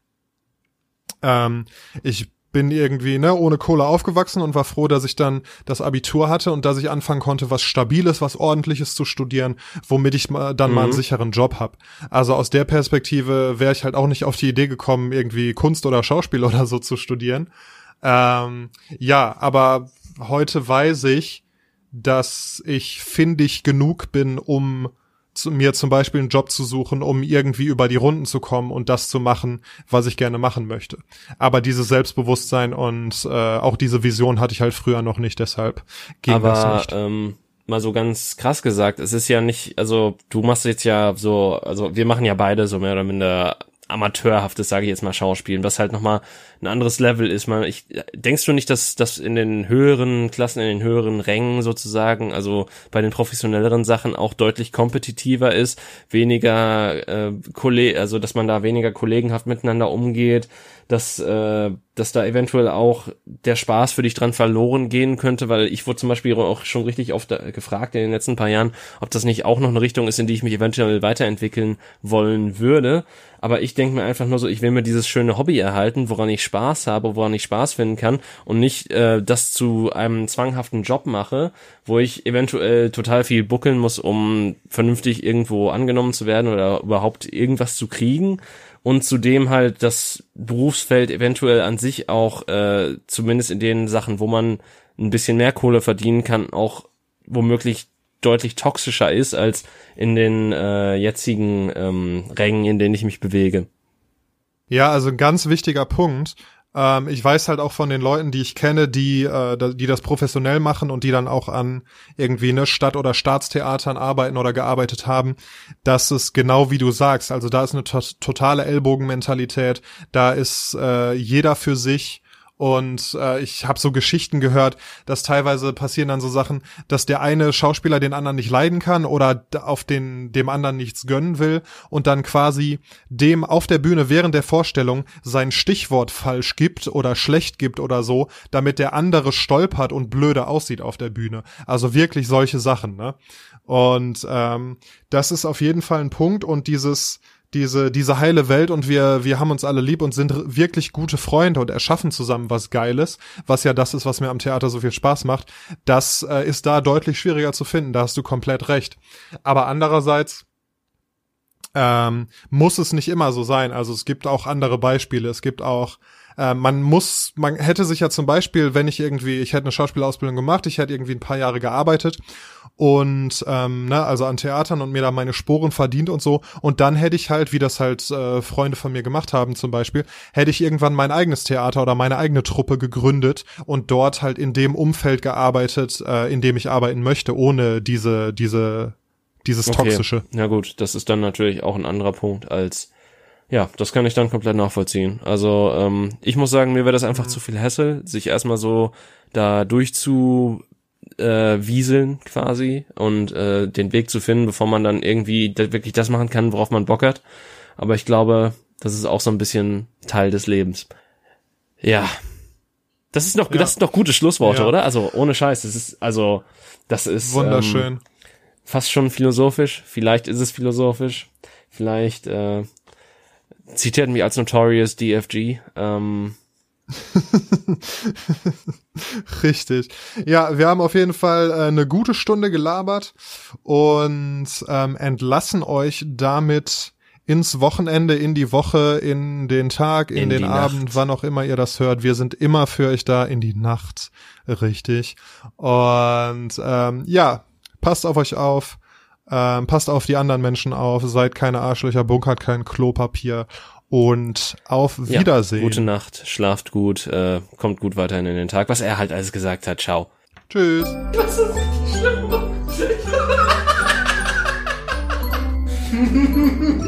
ähm, ich bin irgendwie ne, ohne Kohle aufgewachsen und war froh, dass ich dann das Abitur hatte und dass ich anfangen konnte, was Stabiles, was Ordentliches zu studieren, womit ich dann mhm. mal einen mhm. sicheren Job habe. Also aus der Perspektive wäre ich halt auch nicht auf die Idee gekommen, irgendwie Kunst oder Schauspiel oder so zu studieren. Ähm, ja, aber heute weiß ich, dass ich findig genug bin, um zu, mir zum Beispiel einen Job zu suchen, um irgendwie über die Runden zu kommen und das zu machen, was ich gerne machen möchte. Aber dieses Selbstbewusstsein und äh, auch diese Vision hatte ich halt früher noch nicht, deshalb ging Aber, das nicht. Ähm mal so ganz krass gesagt, es ist ja nicht, also du machst jetzt ja so, also wir machen ja beide so mehr oder minder amateurhaftes, sage ich jetzt mal, Schauspielen, was halt nochmal ein anderes Level ist. Man, ich, denkst du nicht, dass das in den höheren Klassen, in den höheren Rängen sozusagen, also bei den professionelleren Sachen auch deutlich kompetitiver ist, weniger äh, Kollegen, also dass man da weniger kollegenhaft miteinander umgeht, dass, äh, dass da eventuell auch der Spaß für dich dran verloren gehen könnte, weil ich wurde zum Beispiel auch schon richtig oft äh, gefragt in den letzten paar Jahren, ob das nicht auch noch eine Richtung ist, in die ich mich eventuell weiterentwickeln wollen würde. Aber ich denke mir einfach nur so, ich will mir dieses schöne Hobby erhalten, woran ich Spaß habe, woran ich Spaß finden kann und nicht äh, das zu einem zwanghaften Job mache, wo ich eventuell total viel buckeln muss, um vernünftig irgendwo angenommen zu werden oder überhaupt irgendwas zu kriegen und zudem halt das Berufsfeld eventuell an sich auch, äh, zumindest in den Sachen, wo man ein bisschen mehr Kohle verdienen kann, auch womöglich deutlich toxischer ist als in den äh, jetzigen ähm, Rängen, in denen ich mich bewege. Ja, also ein ganz wichtiger Punkt. Ähm, ich weiß halt auch von den Leuten, die ich kenne, die, äh, die das professionell machen und die dann auch an irgendwie ne Stadt- oder Staatstheatern arbeiten oder gearbeitet haben, dass es genau wie du sagst, also da ist eine to totale Ellbogenmentalität, da ist äh, jeder für sich und äh, ich habe so Geschichten gehört, dass teilweise passieren dann so Sachen, dass der eine Schauspieler den anderen nicht leiden kann oder auf den dem anderen nichts gönnen will und dann quasi dem auf der Bühne während der Vorstellung sein Stichwort falsch gibt oder schlecht gibt oder so, damit der andere stolpert und blöde aussieht auf der Bühne. Also wirklich solche Sachen, ne? Und ähm, das ist auf jeden Fall ein Punkt und dieses diese, diese heile Welt und wir, wir haben uns alle lieb und sind wirklich gute Freunde und erschaffen zusammen was Geiles, was ja das ist, was mir am Theater so viel Spaß macht, das äh, ist da deutlich schwieriger zu finden, da hast du komplett recht. Aber andererseits ähm, muss es nicht immer so sein. Also es gibt auch andere Beispiele. Es gibt auch äh, man muss, man hätte sich ja zum Beispiel, wenn ich irgendwie, ich hätte eine Schauspielausbildung gemacht, ich hätte irgendwie ein paar Jahre gearbeitet und ähm, ne, also an Theatern und mir da meine Sporen verdient und so. Und dann hätte ich halt, wie das halt äh, Freunde von mir gemacht haben zum Beispiel, hätte ich irgendwann mein eigenes Theater oder meine eigene Truppe gegründet und dort halt in dem Umfeld gearbeitet, äh, in dem ich arbeiten möchte, ohne diese, diese, dieses okay. Toxische. Ja gut, das ist dann natürlich auch ein anderer Punkt als ja, das kann ich dann komplett nachvollziehen. Also ähm, ich muss sagen, mir wäre das einfach mhm. zu viel Hassel, sich erstmal so da durchzu äh, wieseln quasi und äh, den Weg zu finden, bevor man dann irgendwie wirklich das machen kann, worauf man Bock hat. Aber ich glaube, das ist auch so ein bisschen Teil des Lebens. Ja. Das ist noch, ja. das sind doch gute Schlussworte, ja. oder? Also ohne Scheiß. Das ist, also, das ist wunderschön. Ähm, fast schon philosophisch. Vielleicht ist es philosophisch. Vielleicht äh, zitiert mich als Notorious DFG. Ähm, Richtig. Ja, wir haben auf jeden Fall äh, eine gute Stunde gelabert und ähm, entlassen euch damit ins Wochenende, in die Woche, in den Tag, in, in den Abend, Nacht. wann auch immer ihr das hört. Wir sind immer für euch da in die Nacht. Richtig. Und ähm, ja, passt auf euch auf. Ähm, passt auf die anderen Menschen auf, seid keine Arschlöcher, bunkert kein Klopapier und auf Wiedersehen. Ja, gute Nacht, schlaft gut, äh, kommt gut weiterhin in den Tag, was er halt alles gesagt hat. Ciao. Tschüss. Das ist schlimm.